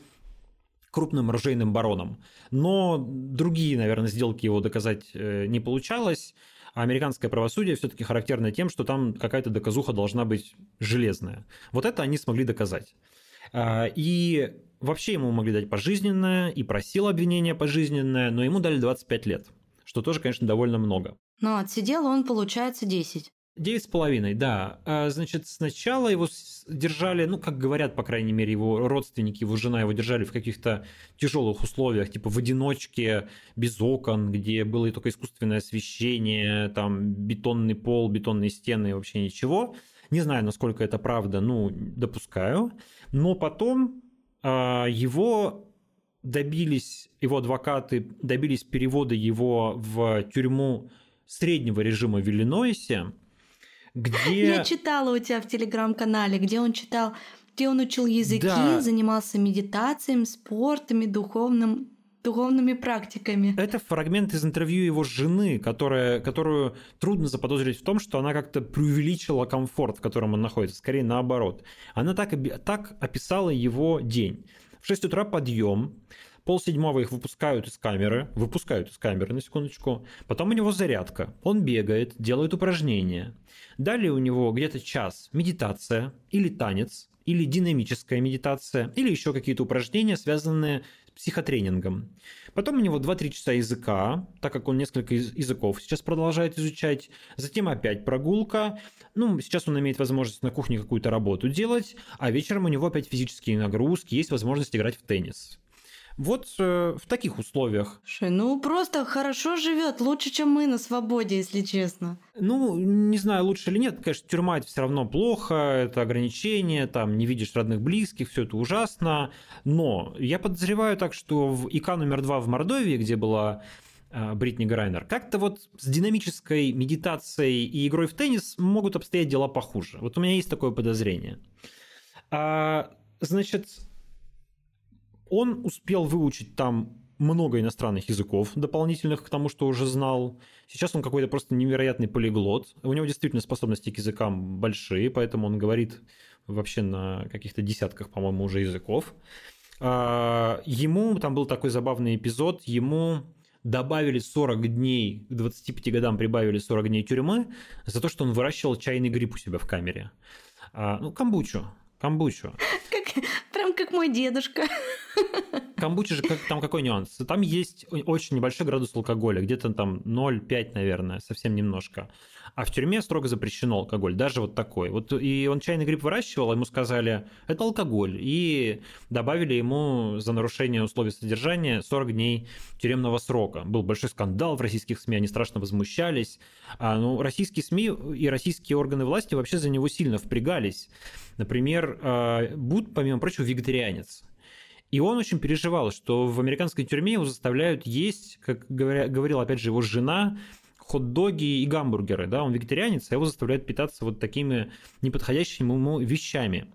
крупным оружейным бароном. Но другие, наверное, сделки его доказать э, не получалось. А американское правосудие все-таки характерно тем, что там какая-то доказуха должна быть железная. Вот это они смогли доказать. А, и вообще ему могли дать пожизненное, и просил обвинение пожизненное, но ему дали 25 лет что тоже, конечно, довольно много. Но отсидел он, получается, 10. Девять с половиной, да. А, значит, сначала его держали, ну, как говорят, по крайней мере, его родственники, его жена его держали в каких-то тяжелых условиях, типа в одиночке, без окон, где было только искусственное освещение, там бетонный пол, бетонные стены вообще ничего. Не знаю, насколько это правда, ну, допускаю. Но потом а, его добились, его адвокаты добились перевода его в тюрьму среднего режима в Иллинойсе, где... Я читала у тебя в телеграм-канале, где он читал, где он учил языки, да. занимался медитацией, спортами, духовным духовными практиками. Это фрагмент из интервью его жены, которая, которую трудно заподозрить в том, что она как-то преувеличила комфорт, в котором он находится. Скорее наоборот. Она так, так описала его день. В 6 утра подъем, пол седьмого их выпускают из камеры, выпускают из камеры, на секундочку, потом у него зарядка, он бегает, делает упражнения. Далее у него где-то час медитация или танец, или динамическая медитация, или еще какие-то упражнения, связанные с психотренингом. Потом у него 2-3 часа языка, так как он несколько языков сейчас продолжает изучать. Затем опять прогулка. Ну, сейчас он имеет возможность на кухне какую-то работу делать, а вечером у него опять физические нагрузки, есть возможность играть в теннис. Вот э, в таких условиях. Слушай, ну просто хорошо живет, лучше, чем мы на свободе, если честно. Ну, не знаю, лучше или нет. Конечно, тюрьма это все равно плохо, это ограничение, там не видишь родных близких, все это ужасно. Но я подозреваю так, что в ИК номер два в Мордовии, где была э, Бритни Грайнер, как-то вот с динамической медитацией и игрой в теннис могут обстоять дела похуже. Вот у меня есть такое подозрение. А, значит, он успел выучить там много иностранных языков, дополнительных к тому, что уже знал. Сейчас он какой-то просто невероятный полиглот. У него действительно способности к языкам большие, поэтому он говорит вообще на каких-то десятках, по-моему, уже языков. А, ему, там был такой забавный эпизод, ему добавили 40 дней, к 25 годам прибавили 40 дней тюрьмы за то, что он выращивал чайный гриб у себя в камере. А, ну, камбучу, камбучу. Прям как мой дедушка. Камбуча же как, там какой нюанс? Там есть очень небольшой градус алкоголя, где-то там 0,5, наверное, совсем немножко. А в тюрьме строго запрещено алкоголь, даже вот такой. Вот и он чайный гриб выращивал, ему сказали, это алкоголь, и добавили ему за нарушение условий содержания 40 дней тюремного срока. Был большой скандал в российских СМИ, они страшно возмущались. А, ну, российские СМИ и российские органы власти вообще за него сильно впрягались. Например, а, Буд, помимо прочего, вегетарианец. И он очень переживал, что в американской тюрьме его заставляют есть, как говоря, говорила опять же его жена, хот-доги и гамбургеры. Да? Он вегетарианец, а его заставляют питаться вот такими неподходящими ему вещами.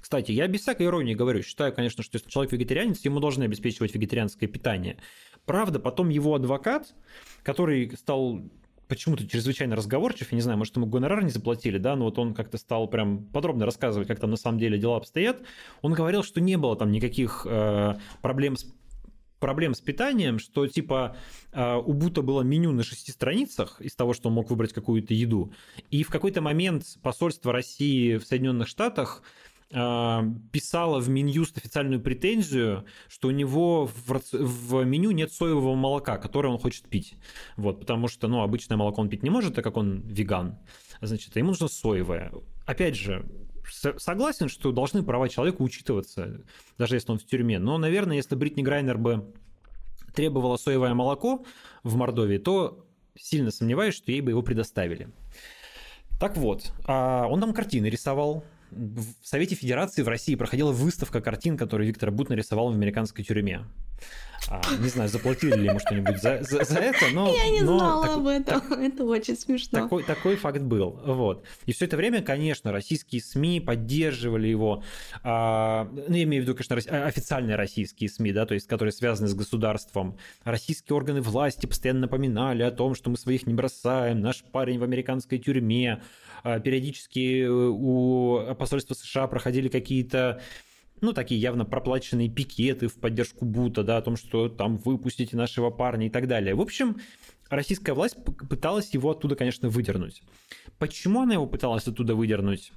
Кстати, я без всякой иронии говорю, считаю, конечно, что если человек вегетарианец, ему должны обеспечивать вегетарианское питание. Правда, потом его адвокат, который стал почему-то чрезвычайно разговорчив, я не знаю, может, ему гонорар не заплатили, да, но вот он как-то стал прям подробно рассказывать, как там на самом деле дела обстоят. Он говорил, что не было там никаких э, проблем с проблем с питанием, что типа э, у Бута было меню на шести страницах из того, что он мог выбрать какую-то еду, и в какой-то момент посольство России в Соединенных Штатах писала в Минюст официальную претензию, что у него в, в меню нет соевого молока, которое он хочет пить. Вот, потому что, ну, обычное молоко он пить не может, так как он веган. Значит, ему нужно соевое. Опять же, согласен, что должны права человека учитываться, даже если он в тюрьме. Но, наверное, если Бритни Грайнер бы требовала соевое молоко в Мордовии, то сильно сомневаюсь, что ей бы его предоставили. Так вот, а он там картины рисовал, в Совете Федерации в России проходила выставка картин, которые Виктор Бут нарисовал в американской тюрьме. А, не знаю, заплатили ли ему что-нибудь за, за, за это, но... Я не но знала так, об этом, так, это очень смешно. Такой, такой факт был, вот. И все это время, конечно, российские СМИ поддерживали его, а, ну, я имею в виду, конечно, официальные российские СМИ, да, то есть, которые связаны с государством. Российские органы власти постоянно напоминали о том, что мы своих не бросаем, наш парень в американской тюрьме, а, периодически э, у посольства США проходили какие-то ну, такие явно проплаченные пикеты в поддержку Бута, да, о том, что там выпустите нашего парня и так далее. В общем, российская власть пыталась его оттуда, конечно, выдернуть. Почему она его пыталась оттуда выдернуть?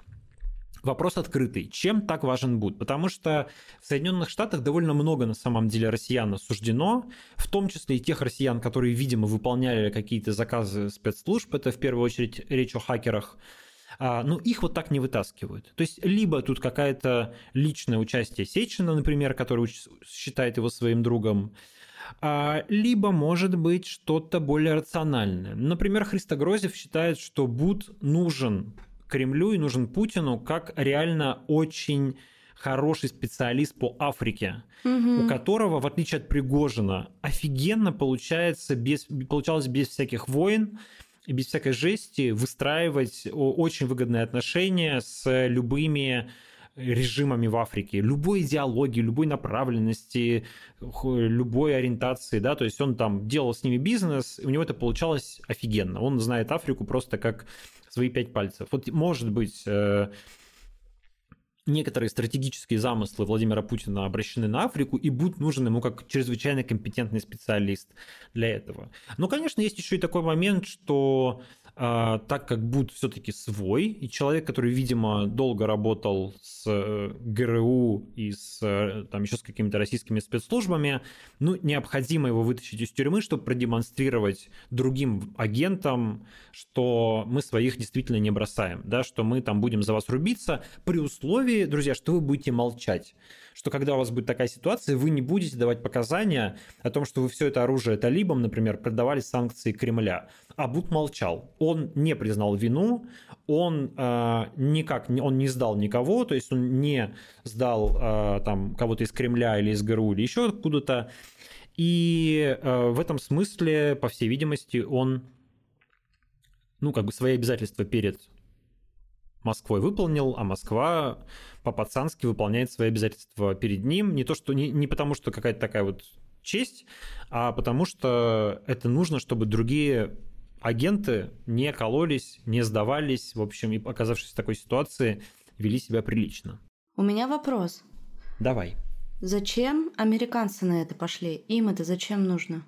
Вопрос открытый. Чем так важен Бут? Потому что в Соединенных Штатах довольно много на самом деле россиян осуждено, в том числе и тех россиян, которые, видимо, выполняли какие-то заказы спецслужб. Это в первую очередь речь о хакерах. А, ну, их вот так не вытаскивают. То есть, либо тут какое-то личное участие Сечина, например, который считает его своим другом, а, либо может быть что-то более рациональное. Например, Христогрозев считает, что Бут нужен Кремлю и нужен Путину как реально очень хороший специалист по Африке, угу. у которого, в отличие от Пригожина, офигенно получается без, получалось без всяких войн и без всякой жести выстраивать очень выгодные отношения с любыми режимами в Африке, любой идеологии, любой направленности, любой ориентации, да, то есть он там делал с ними бизнес, у него это получалось офигенно. Он знает Африку просто как свои пять пальцев. Вот может быть э, некоторые стратегические замыслы Владимира Путина обращены на Африку, и будет нужен ему как чрезвычайно компетентный специалист для этого. Но, конечно, есть еще и такой момент, что а, так как Буд все-таки свой, и человек, который, видимо, долго работал с э, ГРУ и с, э, там, еще с какими-то российскими спецслужбами, ну, необходимо его вытащить из тюрьмы, чтобы продемонстрировать другим агентам, что мы своих действительно не бросаем, да, что мы там будем за вас рубиться, при условии, друзья, что вы будете молчать что когда у вас будет такая ситуация, вы не будете давать показания о том, что вы все это оружие талибам, например, продавали санкции Кремля. А Буд молчал. Он не признал вину, он э, никак он не сдал никого, то есть он не сдал э, там кого-то из Кремля или из ГРУ или еще откуда-то. И э, в этом смысле, по всей видимости, он ну, как бы свои обязательства перед Москвой выполнил, а Москва по-пацански выполняет свои обязательства перед ним. Не то, что не, не потому, что какая-то такая вот честь, а потому что это нужно, чтобы другие агенты не кололись, не сдавались, в общем, и оказавшись в такой ситуации, вели себя прилично. У меня вопрос. Давай. Зачем американцы на это пошли? Им это зачем нужно?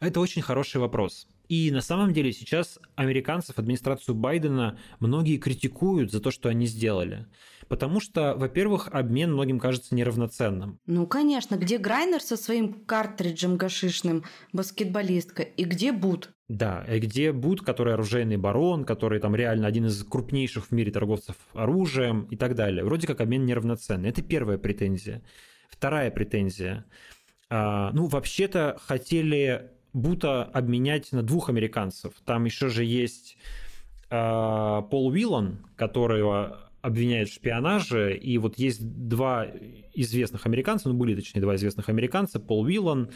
Это очень хороший вопрос. И на самом деле сейчас американцев, администрацию Байдена, многие критикуют за то, что они сделали. Потому что, во-первых, обмен многим кажется неравноценным. Ну, конечно. Где Грайнер со своим картриджем гашишным, баскетболистка, и где Бут? Да, и где Бут, который оружейный барон, который там реально один из крупнейших в мире торговцев оружием и так далее. Вроде как обмен неравноценный. Это первая претензия. Вторая претензия. А, ну, вообще-то хотели Бута обменять на двух американцев. Там еще же есть а, Пол Уиллан, которого обвиняют в шпионаже, и вот есть два известных американца, ну были точнее два известных американца, Пол Уиллан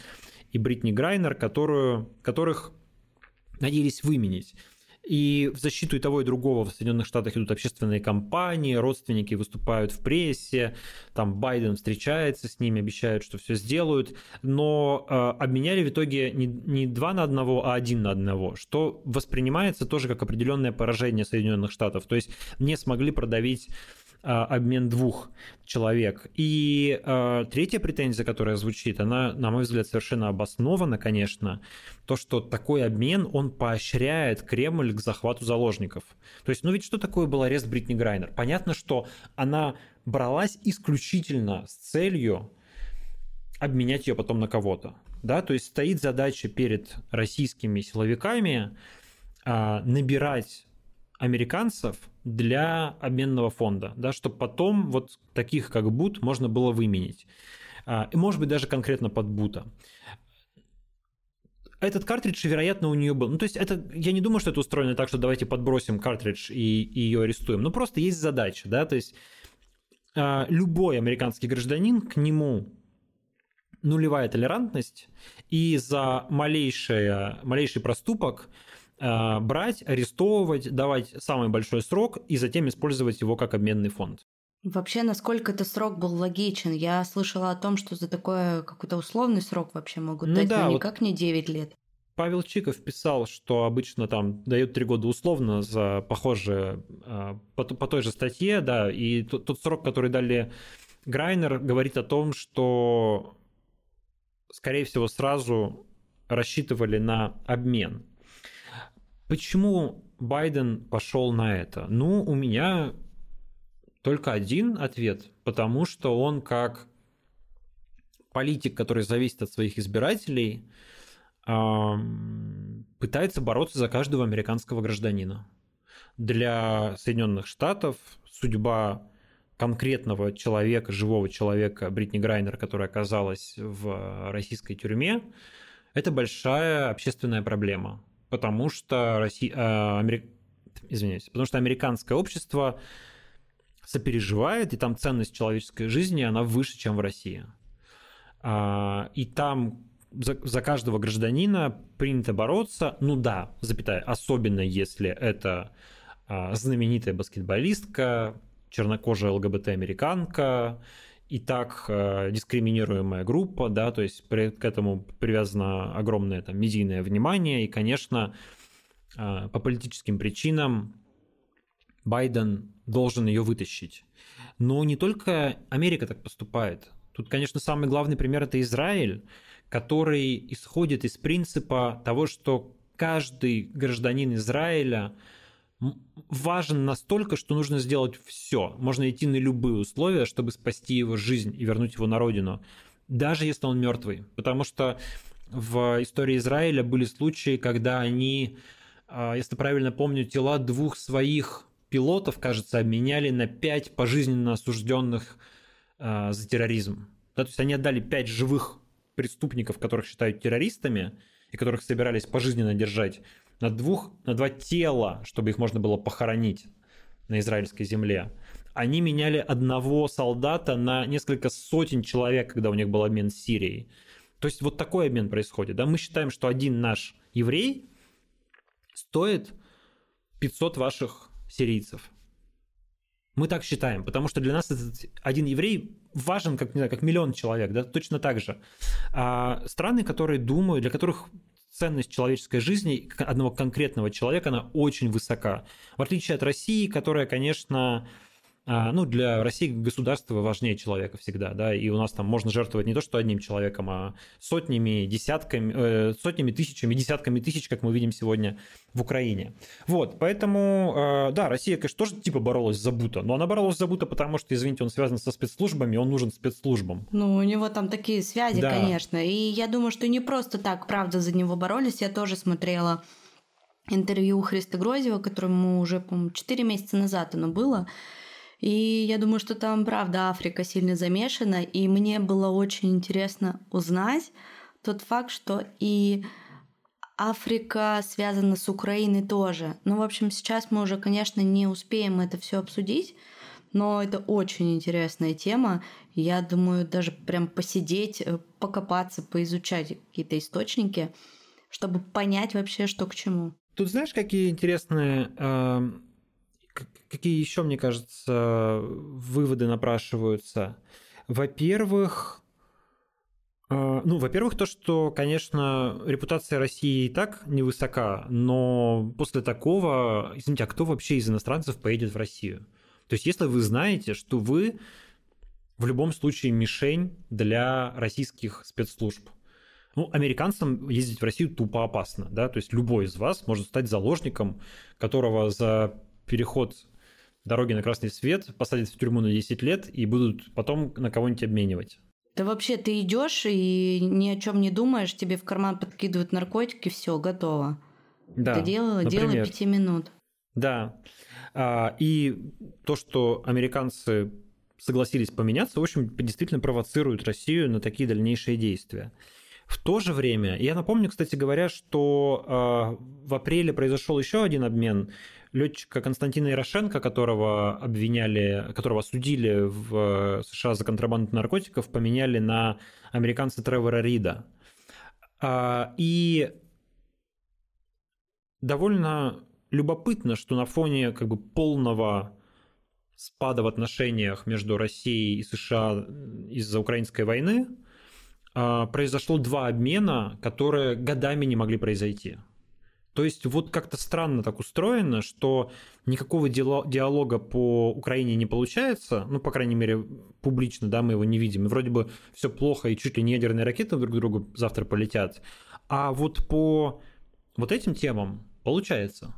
и Бритни Грайнер, которую, которых надеялись выменить. И в защиту и того, и другого в Соединенных Штатах идут общественные кампании, родственники выступают в прессе, там Байден встречается с ними, обещают, что все сделают, но э, обменяли в итоге не, не два на одного, а один на одного, что воспринимается тоже как определенное поражение Соединенных Штатов. То есть не смогли продавить обмен двух человек. И э, третья претензия, которая звучит, она, на мой взгляд, совершенно обоснована, конечно, то, что такой обмен, он поощряет Кремль к захвату заложников. То есть, ну ведь что такое был арест Бритни Грайнер? Понятно, что она бралась исключительно с целью обменять ее потом на кого-то. Да? То есть стоит задача перед российскими силовиками а, набирать американцев для обменного фонда, да, чтобы потом вот таких как Бут можно было выменить. А, и может быть даже конкретно под Бута. этот картридж, вероятно, у нее был. Ну, то есть это, я не думаю, что это устроено так, что давайте подбросим картридж и, и ее арестуем. Ну, просто есть задача, да, то есть э, любой американский гражданин, к нему нулевая толерантность, и за малейшее, малейший проступок брать, арестовывать, давать самый большой срок и затем использовать его как обменный фонд. Вообще, насколько этот срок был логичен? Я слышала о том, что за такой какой-то условный срок вообще могут ну, дать, да, но никак вот не 9 лет. Павел Чиков писал, что обычно там дают три года условно за похожее а, по, по той же статье, да, и тот, тот срок, который дали Грайнер, говорит о том, что, скорее всего, сразу рассчитывали на обмен. Почему Байден пошел на это? Ну, у меня только один ответ, потому что он как политик, который зависит от своих избирателей, пытается бороться за каждого американского гражданина. Для Соединенных Штатов судьба конкретного человека, живого человека, Бритни Грайнер, которая оказалась в российской тюрьме, это большая общественная проблема, потому что, Россия, э, Америк... Извиняюсь, потому что американское общество сопереживает, и там ценность человеческой жизни, она выше, чем в России. А, и там за, за каждого гражданина принято бороться, ну да, запятая, особенно если это а, знаменитая баскетболистка, чернокожая ЛГБТ-американка, и так э, дискриминируемая группа, да, то есть при, к этому привязано огромное там медийное внимание, и, конечно, э, по политическим причинам Байден должен ее вытащить. Но не только Америка так поступает. Тут, конечно, самый главный пример это Израиль, который исходит из принципа того, что каждый гражданин Израиля важен настолько, что нужно сделать все. Можно идти на любые условия, чтобы спасти его жизнь и вернуть его на родину, даже если он мертвый. Потому что в истории Израиля были случаи, когда они, а, если правильно помню, тела двух своих пилотов, кажется, обменяли на 5 пожизненно осужденных э, за терроризм. Да, то есть они отдали 5 живых преступников, которых считают террористами, и которых собирались пожизненно держать, на, двух, на два тела, чтобы их можно было похоронить на израильской земле. Они меняли одного солдата на несколько сотен человек, когда у них был обмен с Сирией. То есть вот такой обмен происходит. Да? Мы считаем, что один наш еврей стоит 500 ваших сирийцев. Мы так считаем, потому что для нас этот один еврей важен, как, не знаю, как миллион человек, да, точно так же. А страны, которые думают, для которых ценность человеческой жизни одного конкретного человека, она очень высока. В отличие от России, которая, конечно, ну, для России государство важнее человека всегда, да, и у нас там можно жертвовать не то, что одним человеком, а сотнями, десятками, э, сотнями, тысячами, десятками тысяч, как мы видим сегодня в Украине. Вот, поэтому, э, да, Россия, конечно, тоже типа боролась за Бута, но она боролась за Бута, потому что, извините, он связан со спецслужбами, он нужен спецслужбам. Ну, у него там такие связи, да. конечно, и я думаю, что не просто так, правда, за него боролись, я тоже смотрела интервью Христа Грозева, которому уже, по-моему, 4 месяца назад оно было, и я думаю, что там, правда, Африка сильно замешана. И мне было очень интересно узнать тот факт, что и Африка связана с Украиной тоже. Ну, в общем, сейчас мы уже, конечно, не успеем это все обсудить, но это очень интересная тема. Я думаю, даже прям посидеть, э, покопаться, поизучать какие-то источники, чтобы понять вообще, что к чему. Тут знаешь, какие интересные э, какие еще, мне кажется, выводы напрашиваются? Во-первых, э, ну, во-первых, то, что, конечно, репутация России и так невысока, но после такого, извините, а кто вообще из иностранцев поедет в Россию? То есть, если вы знаете, что вы в любом случае мишень для российских спецслужб, ну, американцам ездить в Россию тупо опасно, да, то есть любой из вас может стать заложником, которого за переход дороги на красный свет, посадят в тюрьму на 10 лет и будут потом на кого-нибудь обменивать. Да вообще ты идешь и ни о чем не думаешь, тебе в карман подкидывают наркотики, все, готово. Да, Это дело, например. дело пяти минут. Да. А, и то, что американцы согласились поменяться, в общем, действительно провоцирует Россию на такие дальнейшие действия. В то же время, я напомню, кстати говоря, что э, в апреле произошел еще один обмен летчика Константина Ярошенко, которого обвиняли, которого судили в США за контрабанду наркотиков, поменяли на американца Тревора Рида. А, и довольно любопытно, что на фоне как бы полного спада в отношениях между Россией и США из-за украинской войны а, произошло два обмена, которые годами не могли произойти. То есть вот как-то странно так устроено, что никакого диалога по Украине не получается, ну, по крайней мере, публично, да, мы его не видим, и вроде бы все плохо, и чуть ли не ядерные ракеты друг к другу завтра полетят. А вот по вот этим темам получается,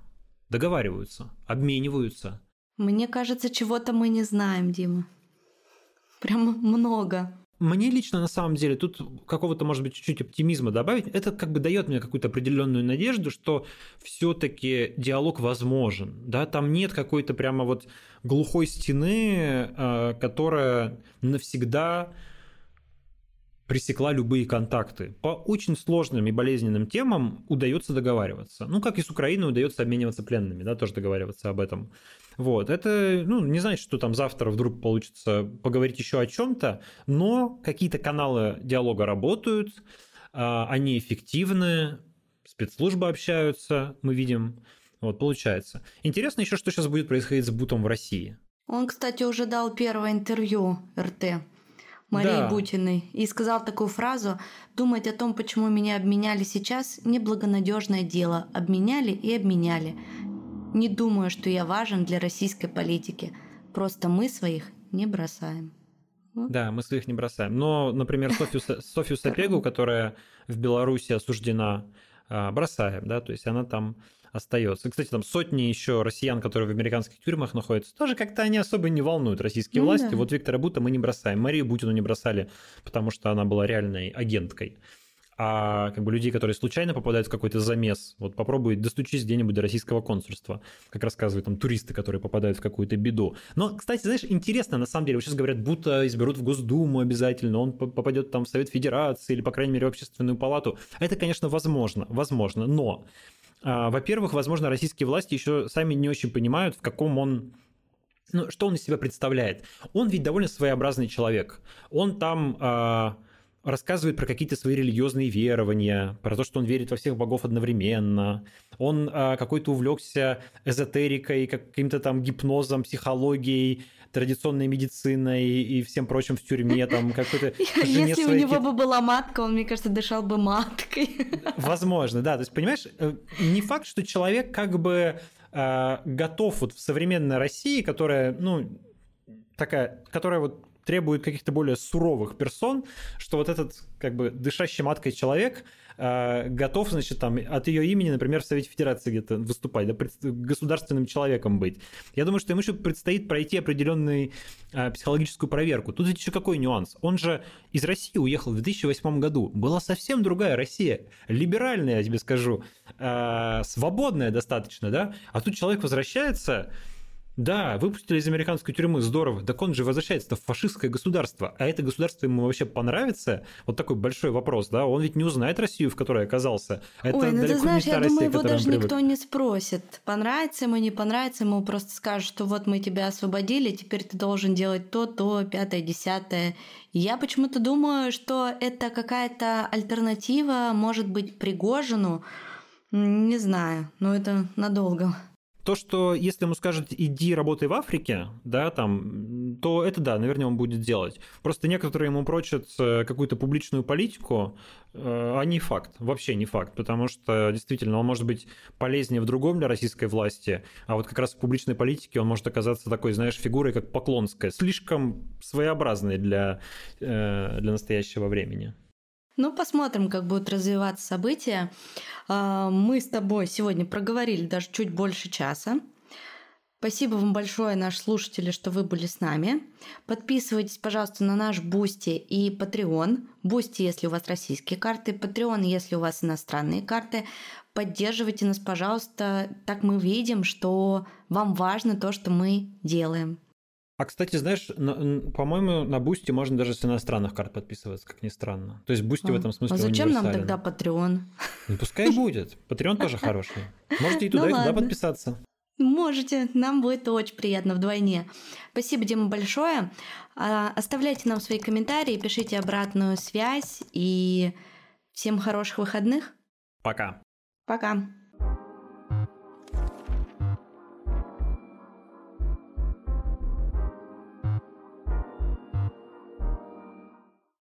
договариваются, обмениваются. Мне кажется, чего-то мы не знаем, Дима. Прям много. Мне лично, на самом деле, тут какого-то, может быть, чуть-чуть оптимизма добавить, это как бы дает мне какую-то определенную надежду, что все-таки диалог возможен, да, там нет какой-то прямо вот глухой стены, а, которая навсегда пресекла любые контакты. По очень сложным и болезненным темам удается договариваться. Ну, как и с Украиной удается обмениваться пленными, да, тоже договариваться об этом. Вот, это, ну, не значит, что там завтра вдруг получится поговорить еще о чем-то, но какие-то каналы диалога работают, а, они эффективны, спецслужбы общаются, мы видим, вот, получается. Интересно еще, что сейчас будет происходить с Бутом в России. Он, кстати, уже дал первое интервью РТ. Марии да. Бутиной и сказал такую фразу «Думать о том, почему меня обменяли сейчас, неблагонадежное дело. Обменяли и обменяли. Не думаю, что я важен для российской политики. Просто мы своих не бросаем. Вот. Да, мы своих не бросаем. Но, например, Софью, Софью Сапегу, которая в Беларуси осуждена, а, бросаем, да, то есть она там остается. Кстати, там сотни еще россиян, которые в американских тюрьмах находятся, тоже как-то они особо не волнуют российские ну, власти. Да. Вот Виктора Бута мы не бросаем, Марию Бутину не бросали, потому что она была реальной агенткой а как бы людей, которые случайно попадают в какой-то замес, вот попробуй достучись где-нибудь до российского консульства, как рассказывают там туристы, которые попадают в какую-то беду. Но, кстати, знаешь, интересно, на самом деле, вот сейчас говорят, будто изберут в Госдуму обязательно, он попадет там в Совет Федерации или, по крайней мере, в Общественную палату. Это, конечно, возможно, возможно, но, а, во-первых, возможно, российские власти еще сами не очень понимают, в каком он ну, что он из себя представляет. Он ведь довольно своеобразный человек. Он там... Рассказывает про какие-то свои религиозные верования, про то, что он верит во всех богов одновременно. Он а, какой-то увлекся эзотерикой, каким-то там гипнозом, психологией, традиционной медициной и всем прочим в тюрьме. Там, какой-то Если у него бы была матка, он, мне кажется, дышал бы маткой. Возможно, да. То есть, понимаешь, э, не факт, что человек как бы а, готов вот в современной России, которая, ну, такая, которая вот требует каких-то более суровых персон, что вот этот как бы дышащий маткой человек э, готов, значит, там от ее имени, например, в Совете Федерации где-то выступать, да, государственным человеком быть. Я думаю, что ему еще предстоит пройти определенную э, психологическую проверку. Тут еще какой нюанс? Он же из России уехал в 2008 году. Была совсем другая Россия, либеральная, я тебе скажу, э, свободная достаточно, да? А тут человек возвращается да, выпустили из американской тюрьмы, здорово. Так он же возвращается в фашистское государство. А это государство ему вообще понравится? Вот такой большой вопрос, да? Он ведь не узнает Россию, в которой оказался. Это Ой, ну ты знаешь, я Россия, думаю, его даже никто не спросит, понравится ему, не понравится ему, просто скажут, что вот мы тебя освободили, теперь ты должен делать то, то, пятое, десятое. Я почему-то думаю, что это какая-то альтернатива, может быть, Пригожину, не знаю, но это надолго то, что если ему скажут иди работай в Африке, да, там, то это да, наверное, он будет делать. Просто некоторые ему прочат э, какую-то публичную политику, э, а не факт, вообще не факт, потому что действительно он может быть полезнее в другом для российской власти, а вот как раз в публичной политике он может оказаться такой, знаешь, фигурой, как Поклонская, слишком своеобразной для, э, для настоящего времени. Ну, посмотрим, как будут развиваться события. А, мы с тобой сегодня проговорили даже чуть больше часа. Спасибо вам большое, наши слушатели, что вы были с нами. Подписывайтесь, пожалуйста, на наш Boosty и Patreon. Boosty, если у вас российские карты, Patreon, если у вас иностранные карты. Поддерживайте нас, пожалуйста. Так мы видим, что вам важно то, что мы делаем. А, кстати, знаешь, по-моему, на Boosty можно даже с иностранных карт подписываться, как ни странно. То есть Boosty а, в этом смысле А зачем нам тогда Patreon? Ну, пускай будет. Patreon тоже хороший. Можете и туда, и туда подписаться. Можете, нам будет очень приятно вдвойне. Спасибо, Дима, большое. А, оставляйте нам свои комментарии, пишите обратную связь и всем хороших выходных. Пока. Пока.